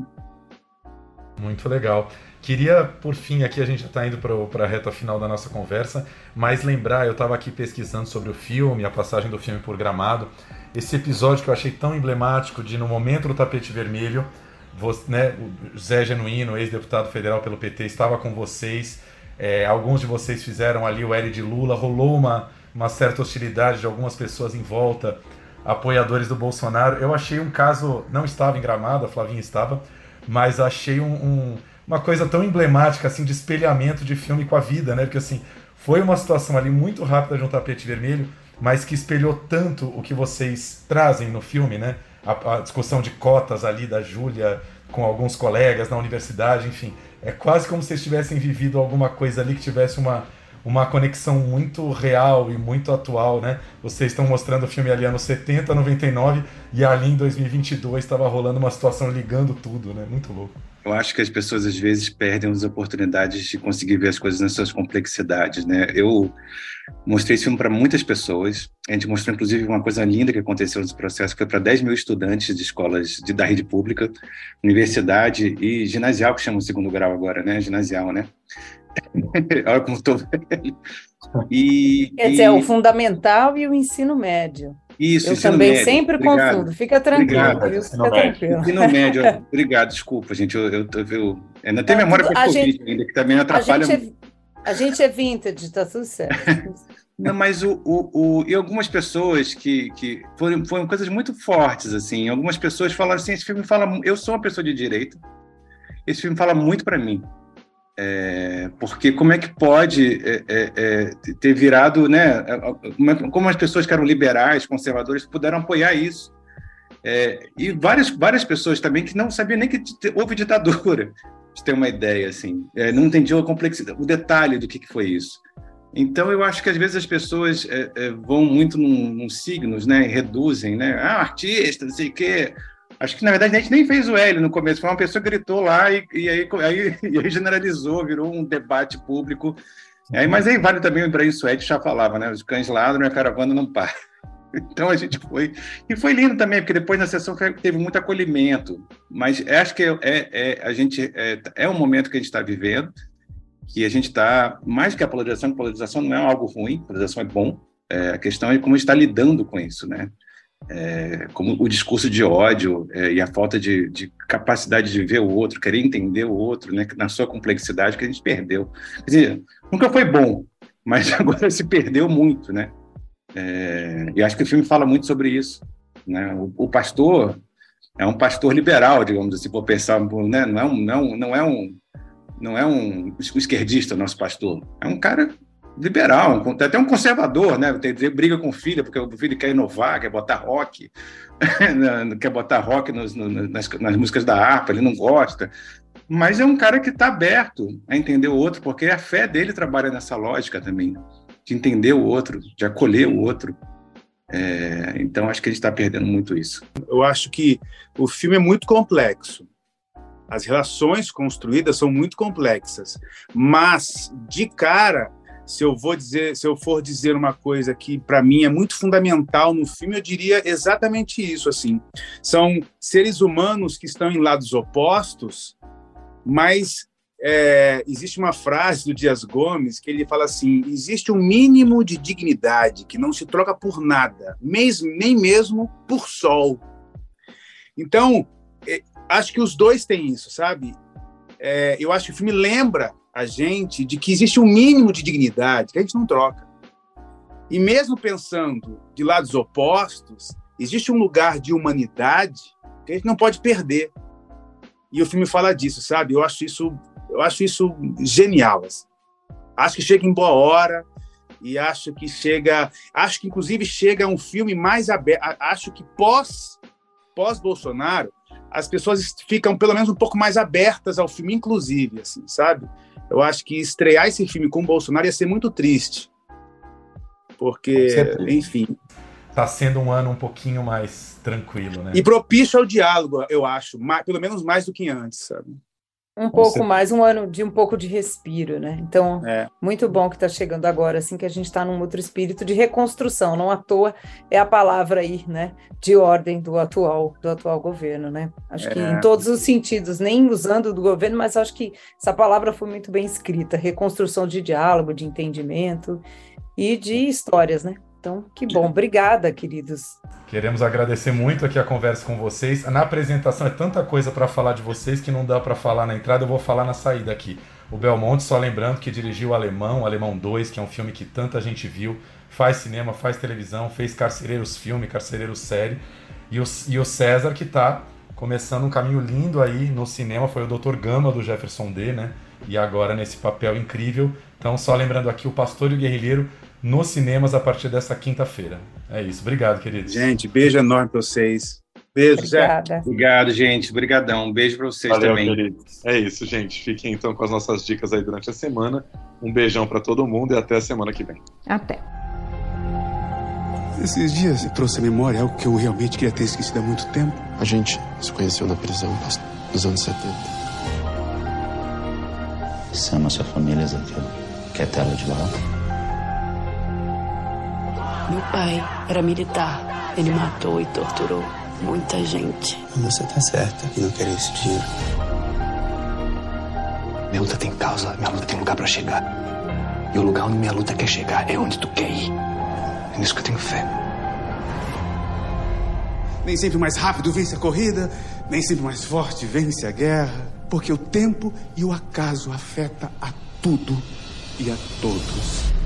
Muito legal. Queria, por fim, aqui a gente já está indo para a reta final da nossa conversa, mas lembrar, eu estava aqui pesquisando sobre o filme, a passagem do filme por Gramado, esse episódio que eu achei tão emblemático de, no momento do tapete vermelho, você, né, o Zé Genuíno, ex-deputado federal pelo PT, estava com vocês, é, alguns de vocês fizeram ali o L de Lula, rolou uma uma certa hostilidade de algumas pessoas em volta, apoiadores do Bolsonaro. Eu achei um caso, não estava em Gramado, a Flavinha estava, mas achei um, um, uma coisa tão emblemática, assim, de espelhamento de filme com a vida, né? Porque, assim, foi uma situação ali muito rápida de um tapete vermelho, mas que espelhou tanto o que vocês trazem no filme, né? A, a discussão de cotas ali da Júlia com alguns colegas na universidade, enfim. É quase como se vocês tivessem vivido alguma coisa ali que tivesse uma uma conexão muito real e muito atual, né? Vocês estão mostrando o filme ali anos 70, 99 e ali em 2022 estava rolando uma situação ligando tudo, né? Muito louco. Eu acho que as pessoas às vezes perdem as oportunidades de conseguir ver as coisas nas suas complexidades, né? Eu mostrei esse filme para muitas pessoas. A gente mostrou, inclusive, uma coisa linda que aconteceu nesse processo, que foi para 10 mil estudantes de escolas de, da rede pública, universidade e ginasial, que chama o segundo grau agora, né? Ginasial, né? Olha como estou velho. E, Quer dizer, e... o fundamental e o ensino médio. Isso, Eu também médio. sempre obrigado. confundo. Fica tranquilo. Obrigado. Fica tranquilo. Ensino médio. Obrigado, desculpa, gente. Eu, eu, eu, eu ainda tem memória para o gente, ainda, que também atrapalha. A gente, é, a gente é vintage, tá tudo certo. Não, mas o, o, o, e algumas pessoas que, que foram, foram coisas muito fortes, assim. Algumas pessoas falaram assim: esse filme fala. Eu sou uma pessoa de direita, esse filme fala muito para mim. É, porque como é que pode é, é, é ter virado, né? É, como as pessoas que eram liberais, conservadores, puderam apoiar isso? É, e várias, várias pessoas também que não sabiam nem que houve ditadura, de ter uma ideia, assim. não entendiam a complexidade, o detalhe do que, que foi isso. Então, eu acho que às vezes as pessoas vão muito num signos, né? Reduzem, né? Ah, artista, não sei o quê Acho que, na verdade, a gente nem fez o L no começo, foi uma pessoa que gritou lá e, e aí, aí, e aí generalizou, virou um debate público. Mas aí vale também o Ibrahim Suede já falava, né? Os cães ladram e a caravana não para. Então a gente foi. E foi lindo também, porque depois na sessão teve muito acolhimento. Mas acho que é, é, é a gente é, é um momento que a gente está vivendo, que a gente está, mais que a polarização, polarização não é algo ruim, polarização é bom. É, a questão é como está lidando com isso, né? É, como o discurso de ódio é, e a falta de, de, capacidade de ver o outro, querer entender o outro, né, na sua complexidade, que a gente perdeu. Quer dizer, nunca foi bom, mas agora se perdeu muito, né? É, e acho que o filme fala muito sobre isso. Né? O, o, pastor é um pastor liberal, digamos assim, por pensar, né? não é um, não, não é um, não é um esquerdista nosso pastor, é um cara liberal, até um conservador, né? Tem, briga com o filho, porque o filho quer inovar, quer botar rock, quer botar rock nos, nas, nas, músicas da harpa, ele não gosta. Mas é um cara que está aberto a entender o outro, porque a fé dele trabalha nessa lógica também, de entender o outro, de acolher o outro. É, então acho que a gente está perdendo muito isso. Eu acho que o filme é muito complexo. As relações construídas são muito complexas, mas de cara se eu vou dizer, se eu for dizer uma coisa que para mim é muito fundamental no filme, eu diria exatamente isso assim. São seres humanos que estão em lados opostos, mas é, existe uma frase do Dias Gomes que ele fala assim: existe um mínimo de dignidade que não se troca por nada, nem mesmo por sol. Então, é, acho que os dois têm isso, sabe? É, eu acho que o filme lembra a gente de que existe um mínimo de dignidade que a gente não troca. E mesmo pensando de lados opostos, existe um lugar de humanidade que a gente não pode perder. E o filme fala disso, sabe? Eu acho isso, eu acho isso genial. Assim. Acho que chega em boa hora e acho que chega, acho que inclusive chega um filme mais aberto. Acho que pós pós Bolsonaro, as pessoas ficam pelo menos um pouco mais abertas ao filme, inclusive, assim, sabe? eu acho que estrear esse filme com o Bolsonaro ia ser muito triste. Porque, enfim. Está sendo um ano um pouquinho mais tranquilo, né? E propício ao diálogo, eu acho, mais, pelo menos mais do que antes, sabe? Um pouco mais, um ano de um pouco de respiro, né? Então, é. muito bom que está chegando agora, assim, que a gente está num outro espírito de reconstrução, não à toa é a palavra aí, né, de ordem do atual, do atual governo, né? Acho é. que em todos os sentidos, nem usando do governo, mas acho que essa palavra foi muito bem escrita, reconstrução de diálogo, de entendimento e de histórias, né? Então, que bom. Obrigada, queridos. Queremos agradecer muito aqui a conversa com vocês. Na apresentação é tanta coisa para falar de vocês que não dá para falar na entrada, eu vou falar na saída aqui. O Belmonte, só lembrando que dirigiu o Alemão, o Alemão 2, que é um filme que tanta gente viu, faz cinema, faz televisão, fez Carcereiros Filme, Carcereiros Série. E o, e o César, que está começando um caminho lindo aí no cinema, foi o Dr. Gama do Jefferson D, né? E agora nesse papel incrível. Então, só lembrando aqui, o Pastor e o Guerrilheiro nos cinemas a partir dessa quinta-feira. É isso. Obrigado, queridos. Gente, beijo enorme para vocês. Beijo, Zé. Obrigado, gente. Obrigadão. Um beijo para vocês Valeu, também. Queridos. É isso, gente. Fiquem então com as nossas dicas aí durante a semana. Um beijão para todo mundo e até a semana que vem. Até. Esses dias eu trouxe à memória algo que eu realmente queria ter esquecido há muito tempo. A gente se conheceu na prisão nos anos 70. Você ama sua família, Ezequiel? Quer tela de volta? Meu pai era militar. Ele matou e torturou muita gente. Você tá certa em não querer esse dinheiro. Minha luta tem causa, minha luta tem lugar para chegar. E o lugar onde minha luta quer chegar é onde tu quer ir. É nisso que eu tenho fé. Nem sempre mais rápido vence a corrida, nem sempre mais forte vence a guerra, porque o tempo e o acaso afeta a tudo e a todos.